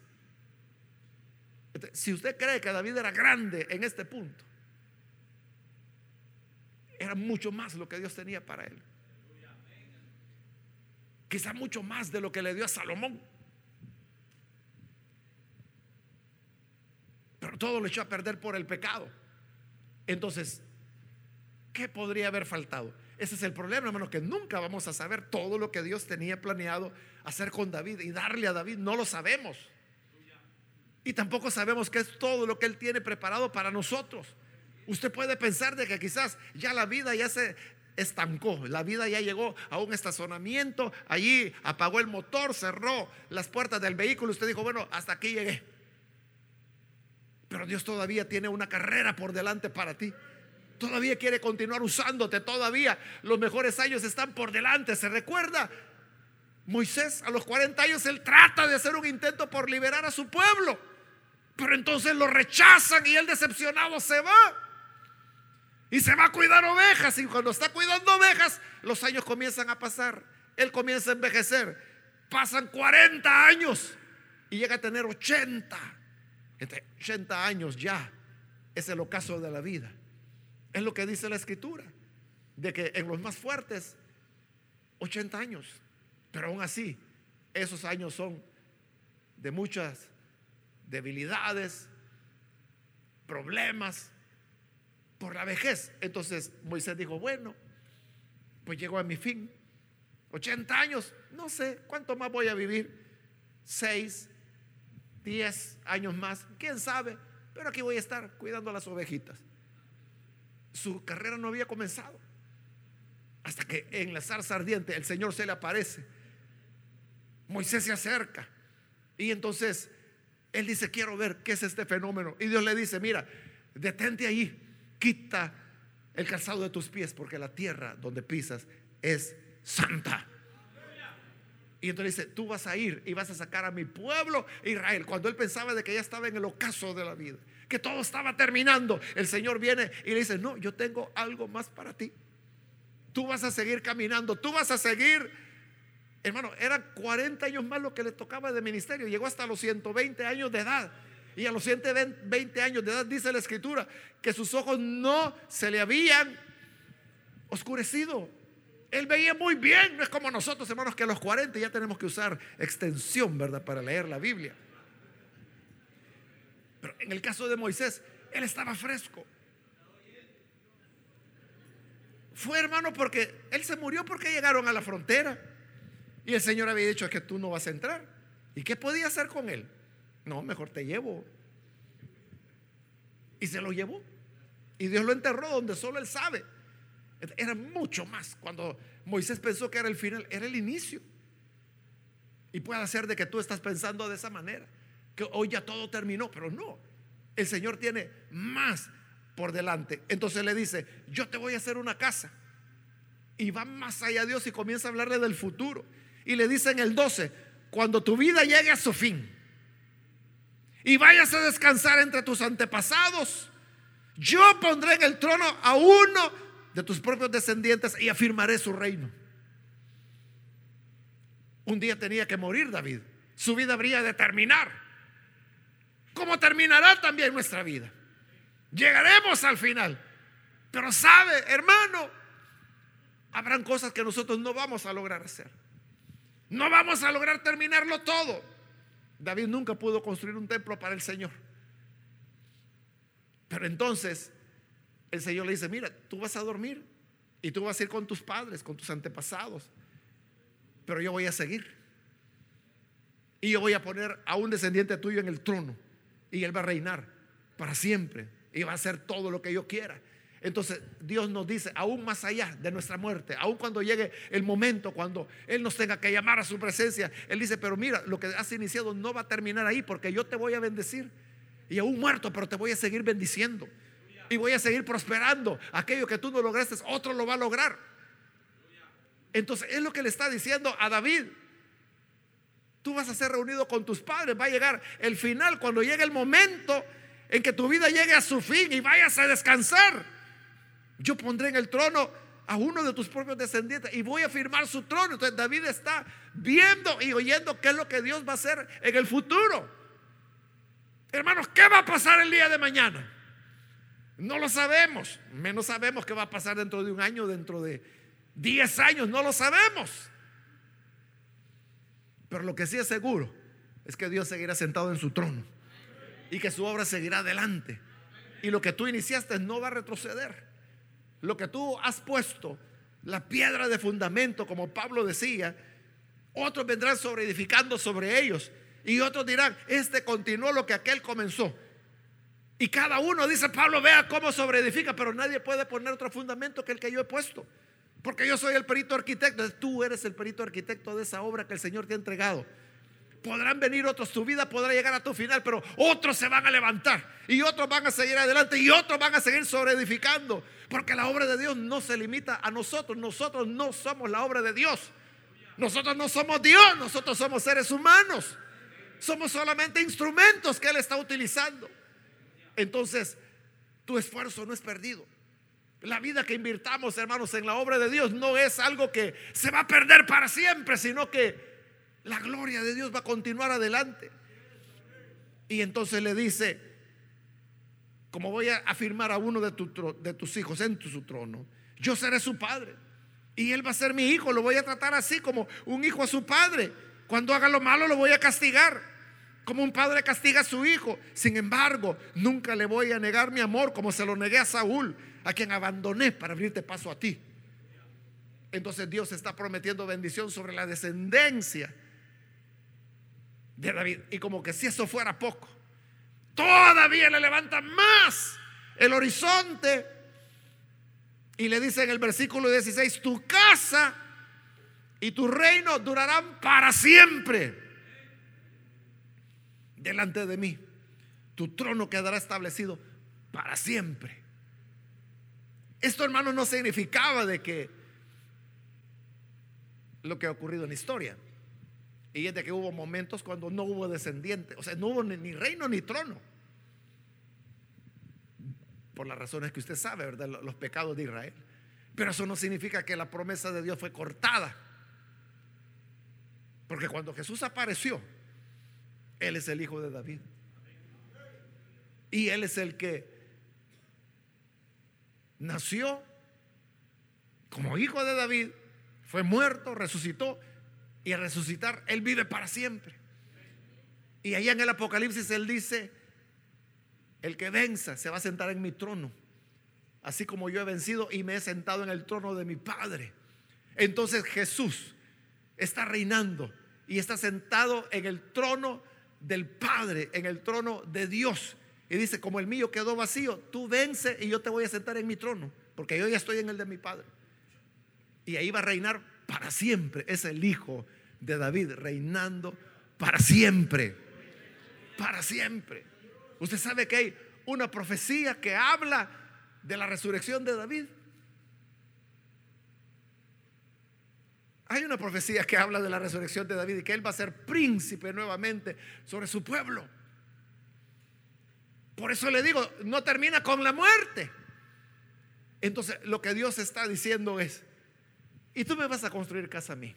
Si usted cree que David era grande en este punto, era mucho más lo que Dios tenía para él. Quizá mucho más de lo que le dio a Salomón. Pero todo lo echó a perder por el pecado. Entonces, ¿qué podría haber faltado? Ese es el problema, hermano, que nunca vamos a saber todo lo que Dios tenía planeado hacer con David y darle a David. No lo sabemos. Y tampoco sabemos qué es todo lo que Él tiene preparado para nosotros. Usted puede pensar de que quizás ya la vida ya se estancó, la vida ya llegó a un estacionamiento, allí apagó el motor, cerró las puertas del vehículo, usted dijo, bueno, hasta aquí llegué. Pero Dios todavía tiene una carrera por delante para ti. Todavía quiere continuar usándote, todavía los mejores años están por delante. ¿Se recuerda? Moisés a los 40 años, él trata de hacer un intento por liberar a su pueblo. Pero entonces lo rechazan y él decepcionado se va. Y se va a cuidar ovejas. Y cuando está cuidando ovejas, los años comienzan a pasar. Él comienza a envejecer. Pasan 40 años y llega a tener 80. Entre 80 años ya es el ocaso de la vida. Es lo que dice la escritura. De que en los más fuertes, 80 años. Pero aún así, esos años son de muchas debilidades, problemas, por la vejez. Entonces Moisés dijo, bueno, pues llegó a mi fin. 80 años, no sé cuánto más voy a vivir. 6, 10 años más, quién sabe. Pero aquí voy a estar cuidando a las ovejitas. Su carrera no había comenzado. Hasta que en la zarza ardiente el Señor se le aparece. Moisés se acerca. Y entonces él dice, quiero ver qué es este fenómeno. Y Dios le dice, mira, detente ahí quita el calzado de tus pies porque la tierra donde pisas es santa. Y entonces dice, tú vas a ir y vas a sacar a mi pueblo Israel. Cuando él pensaba de que ya estaba en el ocaso de la vida, que todo estaba terminando, el Señor viene y le dice, no, yo tengo algo más para ti. Tú vas a seguir caminando, tú vas a seguir, hermano, eran 40 años más lo que le tocaba de ministerio, llegó hasta los 120 años de edad. Y a los 120 años de edad dice la escritura que sus ojos no se le habían oscurecido. Él veía muy bien, no es como nosotros, hermanos, que a los 40 ya tenemos que usar extensión, ¿verdad? Para leer la Biblia. Pero en el caso de Moisés, él estaba fresco. Fue hermano porque él se murió porque llegaron a la frontera y el Señor había dicho que tú no vas a entrar. ¿Y qué podía hacer con él? No, mejor te llevo. Y se lo llevó. Y Dios lo enterró donde solo él sabe. Era mucho más. Cuando Moisés pensó que era el final, era el inicio. Y puede ser de que tú estás pensando de esa manera. Que hoy ya todo terminó, pero no. El Señor tiene más por delante. Entonces le dice, yo te voy a hacer una casa. Y va más allá Dios y comienza a hablarle del futuro. Y le dice en el 12, cuando tu vida llegue a su fin y vayas a descansar entre tus antepasados. Yo pondré en el trono a uno de tus propios descendientes y afirmaré su reino. Un día tenía que morir David. Su vida habría de terminar. Como terminará también nuestra vida. Llegaremos al final. Pero sabe, hermano, habrán cosas que nosotros no vamos a lograr hacer. No vamos a lograr terminarlo todo. David nunca pudo construir un templo para el Señor. Pero entonces el Señor le dice, mira, tú vas a dormir y tú vas a ir con tus padres, con tus antepasados, pero yo voy a seguir. Y yo voy a poner a un descendiente tuyo en el trono y él va a reinar para siempre y va a hacer todo lo que yo quiera. Entonces Dios nos dice, aún más allá de nuestra muerte, aún cuando llegue el momento, cuando Él nos tenga que llamar a su presencia, Él dice, pero mira, lo que has iniciado no va a terminar ahí porque yo te voy a bendecir. Y aún muerto, pero te voy a seguir bendiciendo. Y voy a seguir prosperando. Aquello que tú no lograste, otro lo va a lograr. Entonces es lo que le está diciendo a David. Tú vas a ser reunido con tus padres. Va a llegar el final, cuando llegue el momento en que tu vida llegue a su fin y vayas a descansar. Yo pondré en el trono a uno de tus propios descendientes y voy a firmar su trono. Entonces David está viendo y oyendo qué es lo que Dios va a hacer en el futuro. Hermanos, ¿qué va a pasar el día de mañana? No lo sabemos. Menos sabemos qué va a pasar dentro de un año, dentro de 10 años. No lo sabemos. Pero lo que sí es seguro es que Dios seguirá sentado en su trono y que su obra seguirá adelante. Y lo que tú iniciaste no va a retroceder lo que tú has puesto, la piedra de fundamento, como Pablo decía, otros vendrán sobre edificando sobre ellos. Y otros dirán, este continuó lo que aquel comenzó. Y cada uno dice, Pablo, vea cómo sobreedifica, pero nadie puede poner otro fundamento que el que yo he puesto. Porque yo soy el perito arquitecto. Tú eres el perito arquitecto de esa obra que el Señor te ha entregado. Podrán venir otros, tu vida podrá llegar a tu final, pero otros se van a levantar y otros van a seguir adelante y otros van a seguir sobreedificando. Porque la obra de Dios no se limita a nosotros. Nosotros no somos la obra de Dios. Nosotros no somos Dios, nosotros somos seres humanos. Somos solamente instrumentos que Él está utilizando. Entonces, tu esfuerzo no es perdido. La vida que invirtamos, hermanos, en la obra de Dios no es algo que se va a perder para siempre, sino que la gloria de Dios va a continuar adelante. Y entonces le dice, como voy a afirmar a uno de, de tus hijos en tu, su trono, yo seré su padre. Y él va a ser mi hijo, lo voy a tratar así como un hijo a su padre. Cuando haga lo malo lo voy a castigar, como un padre castiga a su hijo. Sin embargo, nunca le voy a negar mi amor como se lo negué a Saúl, a quien abandoné para abrirte paso a ti. Entonces Dios está prometiendo bendición sobre la descendencia de David. Y como que si eso fuera poco, todavía le levanta más el horizonte. Y le dice en el versículo 16, tu casa y tu reino durarán para siempre delante de mí. Tu trono quedará establecido para siempre. Esto, hermano, no significaba de que lo que ha ocurrido en la historia. Y es de que hubo momentos cuando no hubo descendiente, o sea, no hubo ni, reino ni trono. Por las razones que usted sabe, ¿verdad? Los pecados de Israel. Pero eso no significa que la promesa de Dios fue cortada. Porque cuando Jesús apareció, Él es el hijo de David. Y Él es el que nació como hijo de David, fue muerto, resucitó y al resucitar Él vive para siempre. Y allá en el Apocalipsis Él dice, el que venza se va a sentar en mi trono, así como yo he vencido y me he sentado en el trono de mi Padre. Entonces Jesús está reinando y está sentado en el trono del Padre, en el trono de Dios. Y dice, como el mío quedó vacío, tú vence y yo te voy a sentar en mi trono, porque yo ya estoy en el de mi Padre. Y ahí va a reinar para siempre. Es el Hijo de David reinando para siempre. Para siempre. Usted sabe que hay una profecía que habla de la resurrección de David. Hay una profecía que habla de la resurrección de David y que él va a ser príncipe nuevamente sobre su pueblo. Por eso le digo, no termina con la muerte. Entonces, lo que Dios está diciendo es, y tú me vas a construir casa a mí.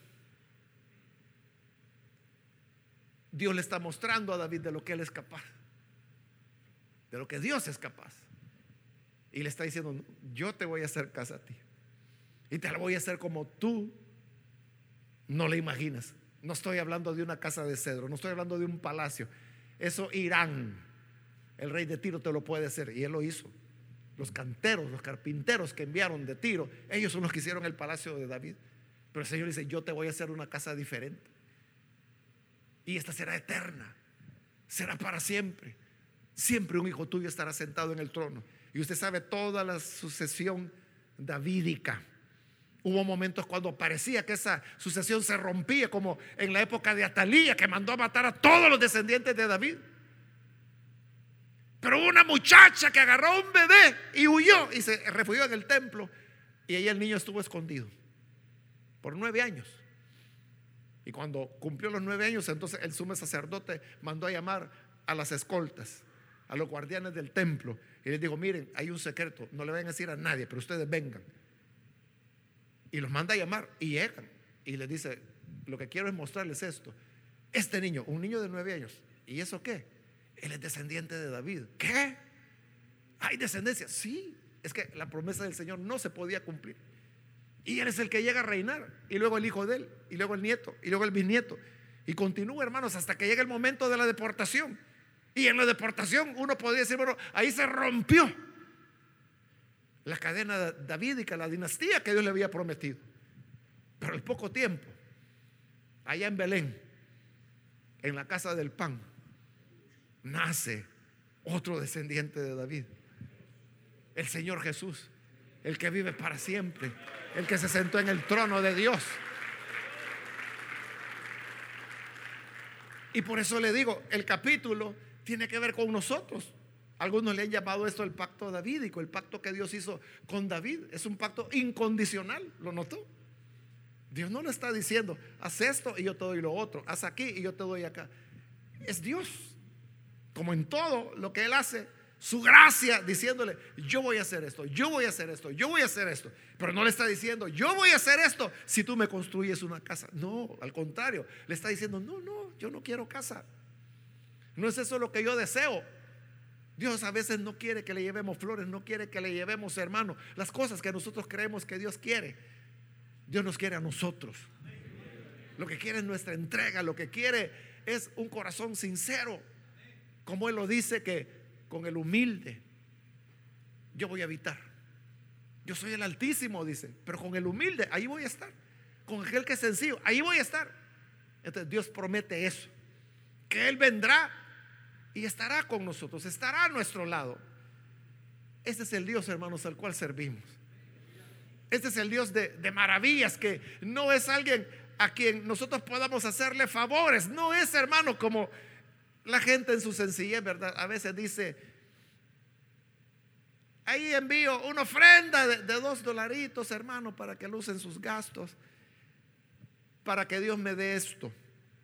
Dios le está mostrando a David de lo que él es capaz, de lo que Dios es capaz. Y le está diciendo, yo te voy a hacer casa a ti. Y te la voy a hacer como tú no le imaginas. No estoy hablando de una casa de cedro, no estoy hablando de un palacio. Eso Irán el rey de Tiro te lo puede hacer. Y él lo hizo. Los canteros, los carpinteros que enviaron de Tiro, ellos son los que hicieron el palacio de David. Pero el Señor dice, yo te voy a hacer una casa diferente. Y esta será eterna. Será para siempre. Siempre un hijo tuyo estará sentado en el trono. Y usted sabe toda la sucesión davídica. Hubo momentos cuando parecía que esa sucesión se rompía, como en la época de Atalía, que mandó a matar a todos los descendientes de David. Pero hubo una muchacha que agarró a un bebé y huyó y se refugió en el templo. Y ahí el niño estuvo escondido por nueve años. Y cuando cumplió los nueve años, entonces el sumo sacerdote mandó a llamar a las escoltas, a los guardianes del templo. Y les dijo, miren, hay un secreto, no le vayan a decir a nadie, pero ustedes vengan. Y los manda a llamar y llegan. Y les dice, lo que quiero es mostrarles esto. Este niño, un niño de nueve años, ¿y eso qué? Él es descendiente de David. ¿Qué? ¿Hay descendencia? Sí. Es que la promesa del Señor no se podía cumplir. Y Él es el que llega a reinar. Y luego el hijo de Él. Y luego el nieto. Y luego el bisnieto. Y continúa, hermanos, hasta que llega el momento de la deportación. Y en la deportación uno podría decir, bueno, ahí se rompió la cadena davídica, la dinastía que Dios le había prometido. Pero al poco tiempo, allá en Belén, en la casa del pan, nace otro descendiente de David, el Señor Jesús, el que vive para siempre, el que se sentó en el trono de Dios. Y por eso le digo, el capítulo tiene que ver con nosotros. Algunos le han llamado esto el pacto davídico, el pacto que Dios hizo con David. Es un pacto incondicional, ¿lo notó? Dios no le está diciendo, haz esto y yo te doy lo otro, haz aquí y yo te doy acá. Es Dios, como en todo lo que Él hace, su gracia diciéndole, yo voy a hacer esto, yo voy a hacer esto, yo voy a hacer esto. Pero no le está diciendo, yo voy a hacer esto si tú me construyes una casa. No, al contrario, le está diciendo, no, no, yo no quiero casa. No es eso lo que yo deseo. Dios a veces no quiere que le llevemos flores, no quiere que le llevemos, hermano, las cosas que nosotros creemos que Dios quiere. Dios nos quiere a nosotros. Lo que quiere es nuestra entrega, lo que quiere es un corazón sincero. Como Él lo dice que con el humilde yo voy a habitar. Yo soy el altísimo, dice, pero con el humilde ahí voy a estar. Con aquel que es sencillo, ahí voy a estar. Entonces Dios promete eso, que Él vendrá y estará con nosotros, estará a nuestro lado. Este es el Dios, hermanos, al cual servimos. Este es el Dios de, de, maravillas, que no es alguien a quien nosotros podamos hacerle favores. No es, hermano, como la gente en su sencillez, ¿verdad? A veces dice, ahí envío una ofrenda de, dos dolaritos, hermano, para que lucen sus gastos, para que Dios me dé esto,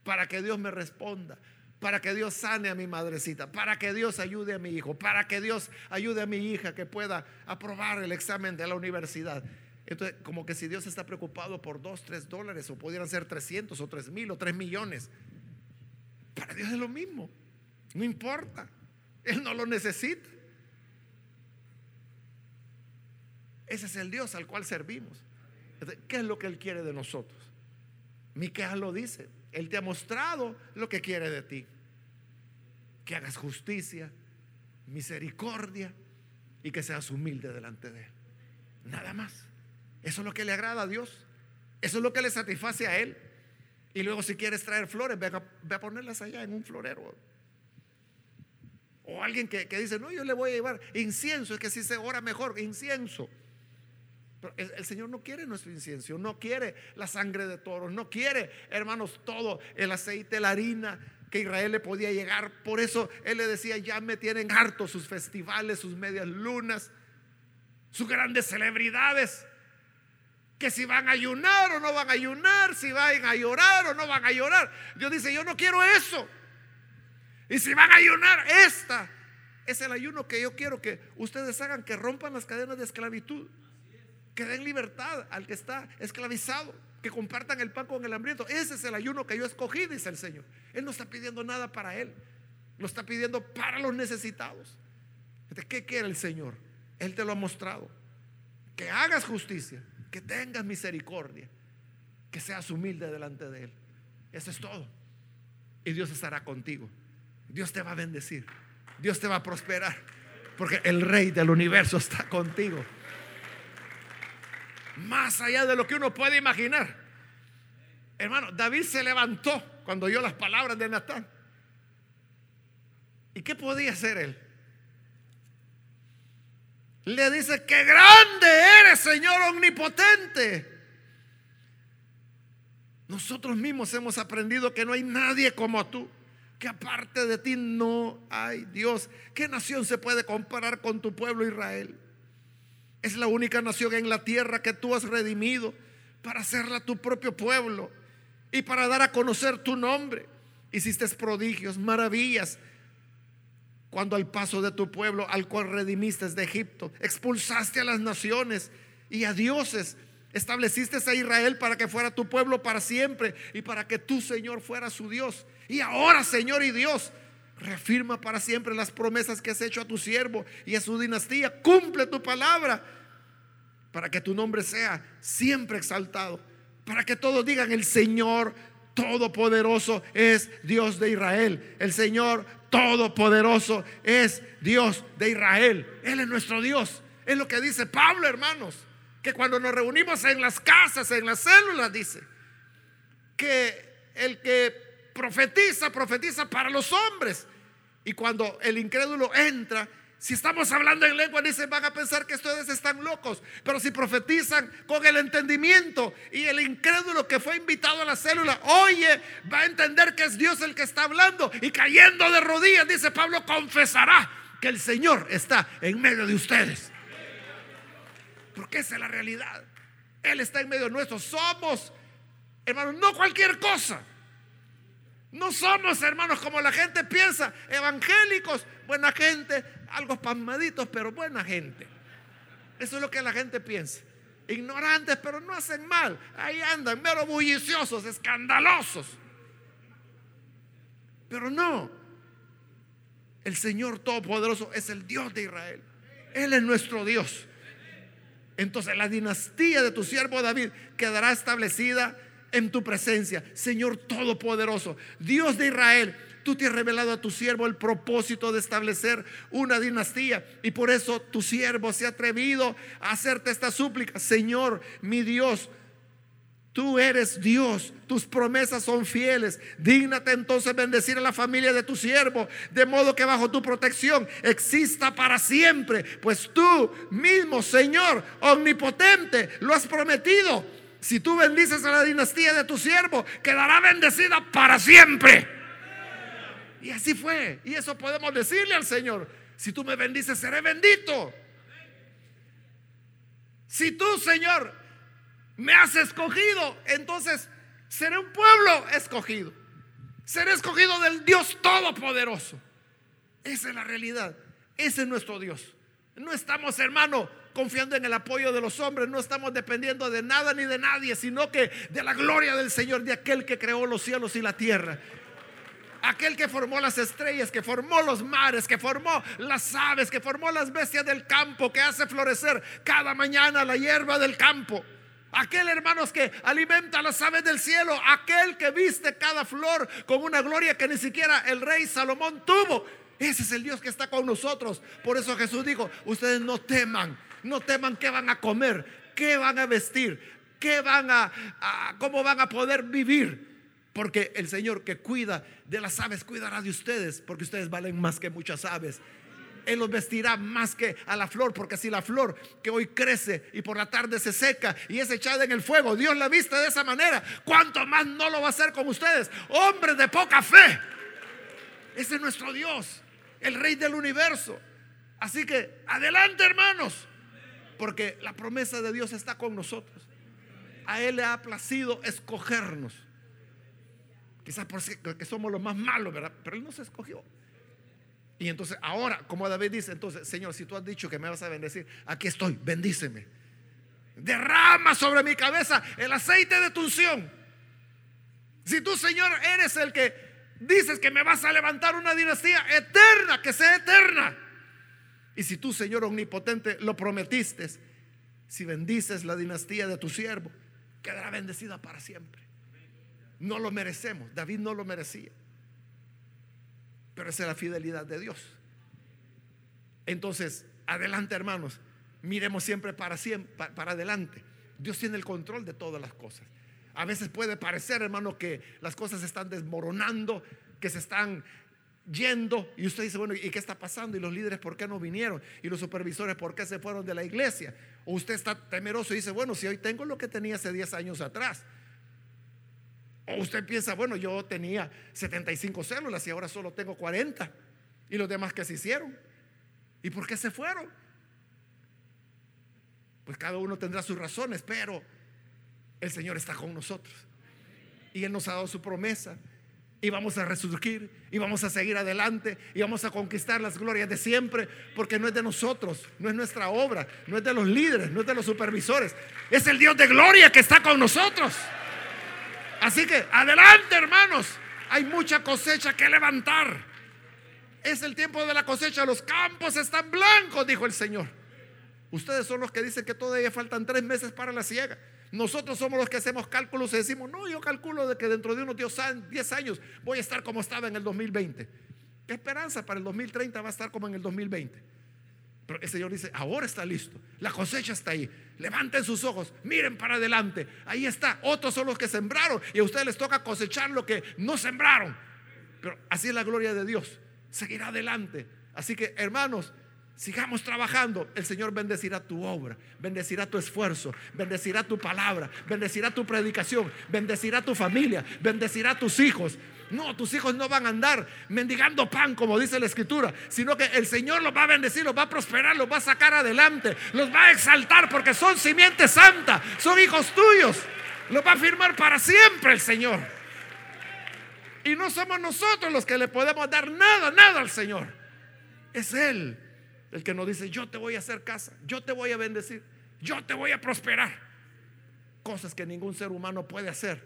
para que Dios me responda para que Dios sane a mi madrecita, para que Dios ayude a mi hijo, para que Dios ayude a mi hija que pueda aprobar el examen de la universidad. Entonces, como que si Dios está preocupado por dos, tres dólares, o pudieran ser 300 o tres mil o tres millones, para Dios es lo mismo, no importa, Él no lo necesita. Ese es el Dios al cual servimos. ¿Qué es lo que Él quiere de nosotros? Miqueas lo dice, él te ha mostrado lo que quiere de ti. Que hagas justicia, misericordia y que seas humilde delante de Él. Nada más. Eso es lo que le agrada a Dios. Eso es lo que le satisface a Él. Y luego si quieres traer flores, ve a, ponerlas allá en un florero. O alguien que, que, dice, no, yo le voy a llevar incienso, es que si se ora mejor, incienso el, Señor no quiere nuestro incienso, no quiere la sangre de toros, no quiere, hermanos, todo el aceite, la harina que Israel le podía llegar. Por eso Él le decía, ya me tienen harto sus festivales, sus medias lunas, sus grandes celebridades. Que si van a ayunar o no van a ayunar, si van a llorar o no van a llorar. Dios dice, yo no quiero eso. Y si van a ayunar, esta es el ayuno que yo quiero que ustedes hagan, que rompan las cadenas de esclavitud que den libertad al que está esclavizado, que compartan el pan con el hambriento. Ese es el ayuno que yo escogí, dice el Señor. Él no está pidiendo nada para Él, lo está pidiendo para los necesitados. ¿Qué quiere el Señor? Él te lo ha mostrado. Que hagas justicia, que tengas misericordia, que seas humilde delante de Él. Eso es todo. Y Dios estará contigo. Dios te va a bendecir. Dios te va a prosperar. Porque el Rey del universo está contigo más allá de lo que uno puede imaginar. Hermano, David se levantó cuando oyó las palabras de Natán. ¿Y qué podía hacer él? Le dice, que grande eres, Señor omnipotente. Nosotros mismos hemos aprendido que no hay nadie como tú, que aparte de ti no hay Dios. ¿Qué nación se puede comparar con tu pueblo Israel? Es la única nación en la tierra que tú has redimido para hacerla tu propio pueblo y para dar a conocer tu nombre. Hiciste prodigios, maravillas, cuando al paso de tu pueblo, al cual redimiste de Egipto, expulsaste a las naciones y a dioses, estableciste a Israel para que fuera tu pueblo para siempre y para que tu Señor fuera su Dios. Y ahora, Señor y Dios, Reafirma para siempre las promesas que has hecho a tu siervo y a su dinastía. Cumple tu palabra para que tu nombre sea siempre exaltado. Para que todos digan, el Señor Todopoderoso es Dios de Israel. El Señor Todopoderoso es Dios de Israel. Él es nuestro Dios. Es lo que dice Pablo, hermanos. Que cuando nos reunimos en las casas, en las células, dice que el que profetiza, profetiza para los hombres. Y cuando el incrédulo entra, si estamos hablando en lengua, dicen, van a pensar que ustedes están locos. Pero si profetizan con el entendimiento y el incrédulo que fue invitado a la célula, oye, va a entender que es Dios el que está hablando. Y cayendo de rodillas, dice Pablo, confesará que el Señor está en medio de ustedes. Porque esa es la realidad. Él está en medio nuestro. Somos, hermanos, no cualquier cosa. No somos, hermanos, como la gente piensa, evangélicos, buena gente, algo pasmaditos, pero buena gente. Eso es lo que la gente piensa. Ignorantes, pero no hacen mal. Ahí andan, mero bulliciosos, escandalosos. Pero no. El Señor Todopoderoso es el Dios de Israel. Él es nuestro Dios. Entonces la dinastía de tu siervo David quedará establecida en tu presencia, Señor Todopoderoso, Dios de Israel. Tú te has revelado a tu siervo el propósito de establecer una dinastía y por eso tu siervo se ha atrevido a hacerte esta súplica. Señor, mi Dios, Tú eres Dios, tus promesas son fieles. Dígnate entonces bendecir a la familia de tu siervo, de modo que bajo tu protección exista para siempre. Pues tú mismo, Señor, omnipotente, lo has prometido. Si tú bendices a la dinastía de tu siervo, quedará bendecida para siempre. Y así fue. Y eso podemos decirle al Señor. Si tú me bendices, seré bendito. Si tú, Señor, me has escogido, entonces seré un pueblo escogido. Seré escogido del Dios Todopoderoso. Esa es la realidad. Ese es nuestro Dios. No estamos, hermano, confiando en el apoyo de los hombres, no estamos dependiendo de nada ni de nadie, sino que de la gloria del Señor, de aquel que creó los cielos y la tierra. Aquel que formó las estrellas, que formó los mares, que formó las aves, que formó las bestias del campo, que hace florecer cada mañana la hierba del campo. Aquel, hermanos, que alimenta a las aves del cielo. Aquel que viste cada flor con una gloria que ni siquiera el rey Salomón tuvo. Ese es el Dios que está con nosotros. Por eso Jesús dijo, ustedes no teman, no teman qué van a comer, qué van a vestir, qué van a, cómo van a poder vivir. Porque el Señor que cuida de las aves cuidará de ustedes, porque ustedes valen más que muchas aves. Él los vestirá más que a la flor, porque si la flor que hoy crece y por la tarde se seca y es echada en el fuego, Dios la viste de esa manera, ¿cuánto más no lo va a hacer con ustedes? Hombres de poca fe. Ese es nuestro Dios, el Rey del universo. Así que adelante hermanos, porque la promesa de Dios está con nosotros. A Él le ha placido escogernos. Quizás porque somos los más malos, ¿verdad? Pero Él nos escogió. Y entonces ahora, como David dice, entonces, Señor, si tú has dicho que me vas a bendecir, aquí estoy, bendíceme. Derrama sobre mi cabeza el aceite de tu unción. Si tú, Señor, eres el que dices que me vas a levantar una dinastía eterna, que sea eterna. Y si tú, Señor omnipotente, lo prometiste, si bendices la dinastía de tu siervo, quedará bendecida para siempre. No lo merecemos. David no lo merecía. Pero esa es la fidelidad de Dios. Entonces, adelante hermanos, miremos siempre para, siempre, para adelante. Dios tiene el control de todas las cosas. A veces puede parecer, hermano, que las cosas se están desmoronando, que se están yendo. Y usted dice, bueno, ¿y qué está pasando? ¿Y los líderes por qué no vinieron? ¿Y los supervisores por qué se fueron de la iglesia? O usted está temeroso y dice, bueno, si hoy tengo lo que tenía hace 10 años atrás. Usted piensa, bueno, yo tenía 75 células y ahora solo tengo 40. ¿Y los demás que se hicieron? ¿Y por qué se fueron? Pues cada uno tendrá sus razones, pero el Señor está con nosotros. Y Él nos ha dado su promesa. Y vamos a resurgir, y vamos a seguir adelante, y vamos a conquistar las glorias de siempre, porque no es de nosotros, no es nuestra obra, no es de los líderes, no es de los supervisores, es el Dios de gloria que está con nosotros. Así que adelante, hermanos. Hay mucha cosecha que levantar. Es el tiempo de la cosecha. Los campos están blancos, dijo el Señor. Ustedes son los que dicen que todavía faltan tres meses para la siega. Nosotros somos los que hacemos cálculos y decimos, no, yo calculo de que dentro de unos 10 años voy a estar como estaba en el 2020. ¿Qué esperanza para el 2030 va a estar como en el 2020? Pero el Señor dice, ahora está listo, la cosecha está ahí. Levanten sus ojos, miren para adelante. Ahí está. Otros son los que sembraron y a ustedes les toca cosechar lo que no sembraron. Pero así es la gloria de Dios. Seguirá adelante. Así que, hermanos, sigamos trabajando. El Señor bendecirá tu obra, bendecirá tu esfuerzo, bendecirá tu palabra, bendecirá tu predicación, bendecirá tu familia, bendecirá tus hijos. No, tus hijos no van a andar mendigando pan, como dice la escritura, sino que el Señor los va a bendecir, los va a prosperar, los va a sacar adelante, los va a exaltar porque son simiente santa, son hijos tuyos. Los va a firmar para siempre el Señor. Y no somos nosotros los que le podemos dar nada, nada al Señor. Es Él el que nos dice, yo te voy a hacer casa, yo te voy a bendecir, yo te voy a prosperar. Cosas que ningún ser humano puede hacer,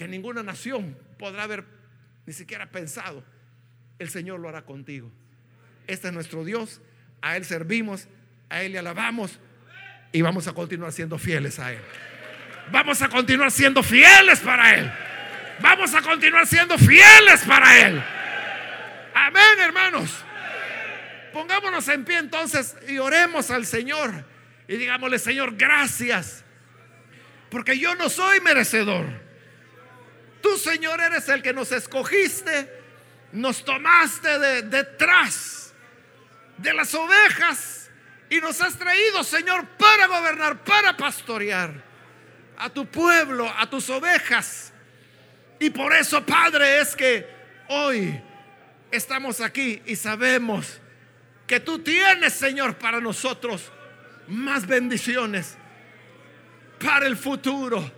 que ninguna nación podrá haber ni siquiera pensado. El Señor lo hará contigo. Este es nuestro Dios, a Él servimos, a Él le alabamos y vamos a continuar siendo fieles a Él. Vamos a continuar siendo fieles para Él. Vamos a continuar siendo fieles para Él. Amén, hermanos. Pongámonos en pie entonces y oremos al Señor y digámosle, Señor, gracias. Porque yo no soy merecedor. Tú, Señor, eres el que nos escogiste, nos tomaste de detrás de las ovejas y nos has traído, Señor, para gobernar, para pastorear a tu pueblo, a tus ovejas. Y por eso, Padre, es que hoy estamos aquí y sabemos que tú tienes, Señor, para nosotros más bendiciones para el futuro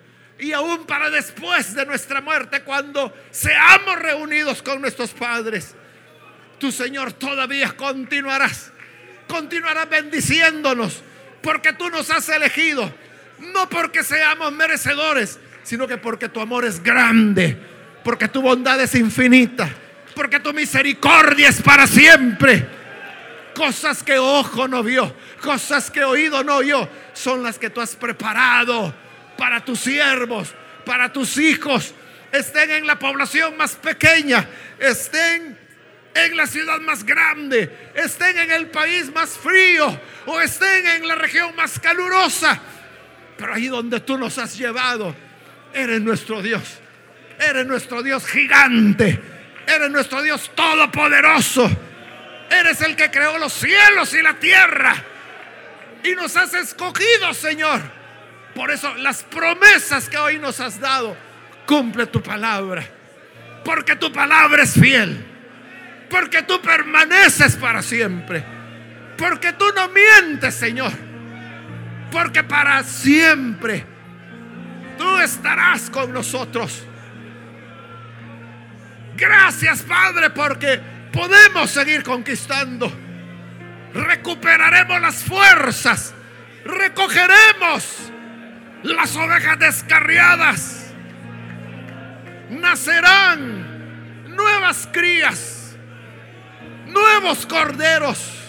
y aún para después de nuestra muerte, cuando seamos reunidos con nuestros padres. Tu Señor todavía continuarás, continuarás bendiciéndonos, porque tú nos has elegido, no porque seamos merecedores, sino que porque tu amor es grande, porque tu bondad es infinita, porque tu misericordia es para siempre Cosas que ojo no vio, cosas que oído no oyó, son las que tú has preparado para tus siervos, para tus hijos. Estén en la población más pequeña, estén en la ciudad más grande, estén en el país más frío o estén en la región más calurosa. Pero ahí donde tú nos has llevado, eres nuestro Dios. Eres nuestro Dios gigante. Eres nuestro Dios todopoderoso Eres el que creó los cielos y la tierra. Y nos has escogido, Señor. Por eso las promesas que hoy nos has dado, cumple tu palabra. Porque tu palabra es fiel. Porque tú permaneces para siempre. Porque tú no mientes, Señor. Porque para siempre tú estarás con nosotros. Gracias, Padre, porque podemos seguir conquistando. Recuperaremos las fuerzas. Recogeremos las ovejas descarriadas. Nacerán nuevas crías, nuevos corderos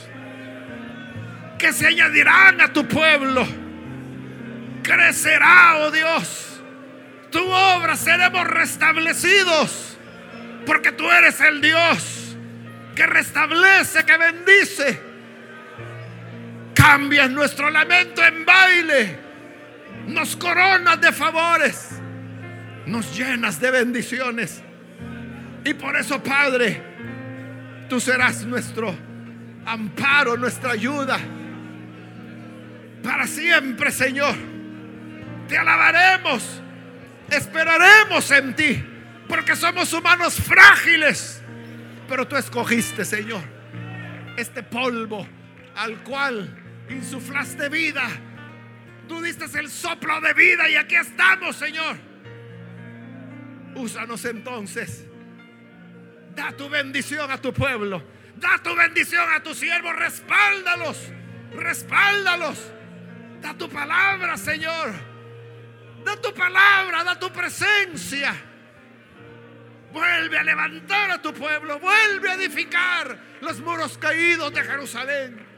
que se añadirán a tu pueblo. Crecerá, oh Dios, tu obra, seremos restablecidos, porque tú eres el Dios que restablece, que bendice. Cambias nuestro lamento en baile. Nos coronas de favores. Nos llenas de bendiciones. Y por eso, Padre, tú serás nuestro amparo, nuestra ayuda. Para siempre, Señor. Te alabaremos. Esperaremos en ti. Porque somos humanos frágiles pero tú escogiste, Señor, este polvo al cual insuflaste vida. Tú diste el soplo de vida y aquí estamos, Señor. Úsanos entonces. Da tu bendición a tu pueblo. Da tu bendición a tus siervos. Respáldalos. Respáldalos. Da tu palabra, Señor. Da tu palabra, da tu presencia. Vuelve a levantar a tu pueblo. Vuelve a edificar los muros caídos de Jerusalén.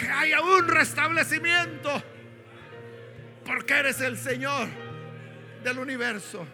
Que haya un restablecimiento. Porque eres el Señor del universo.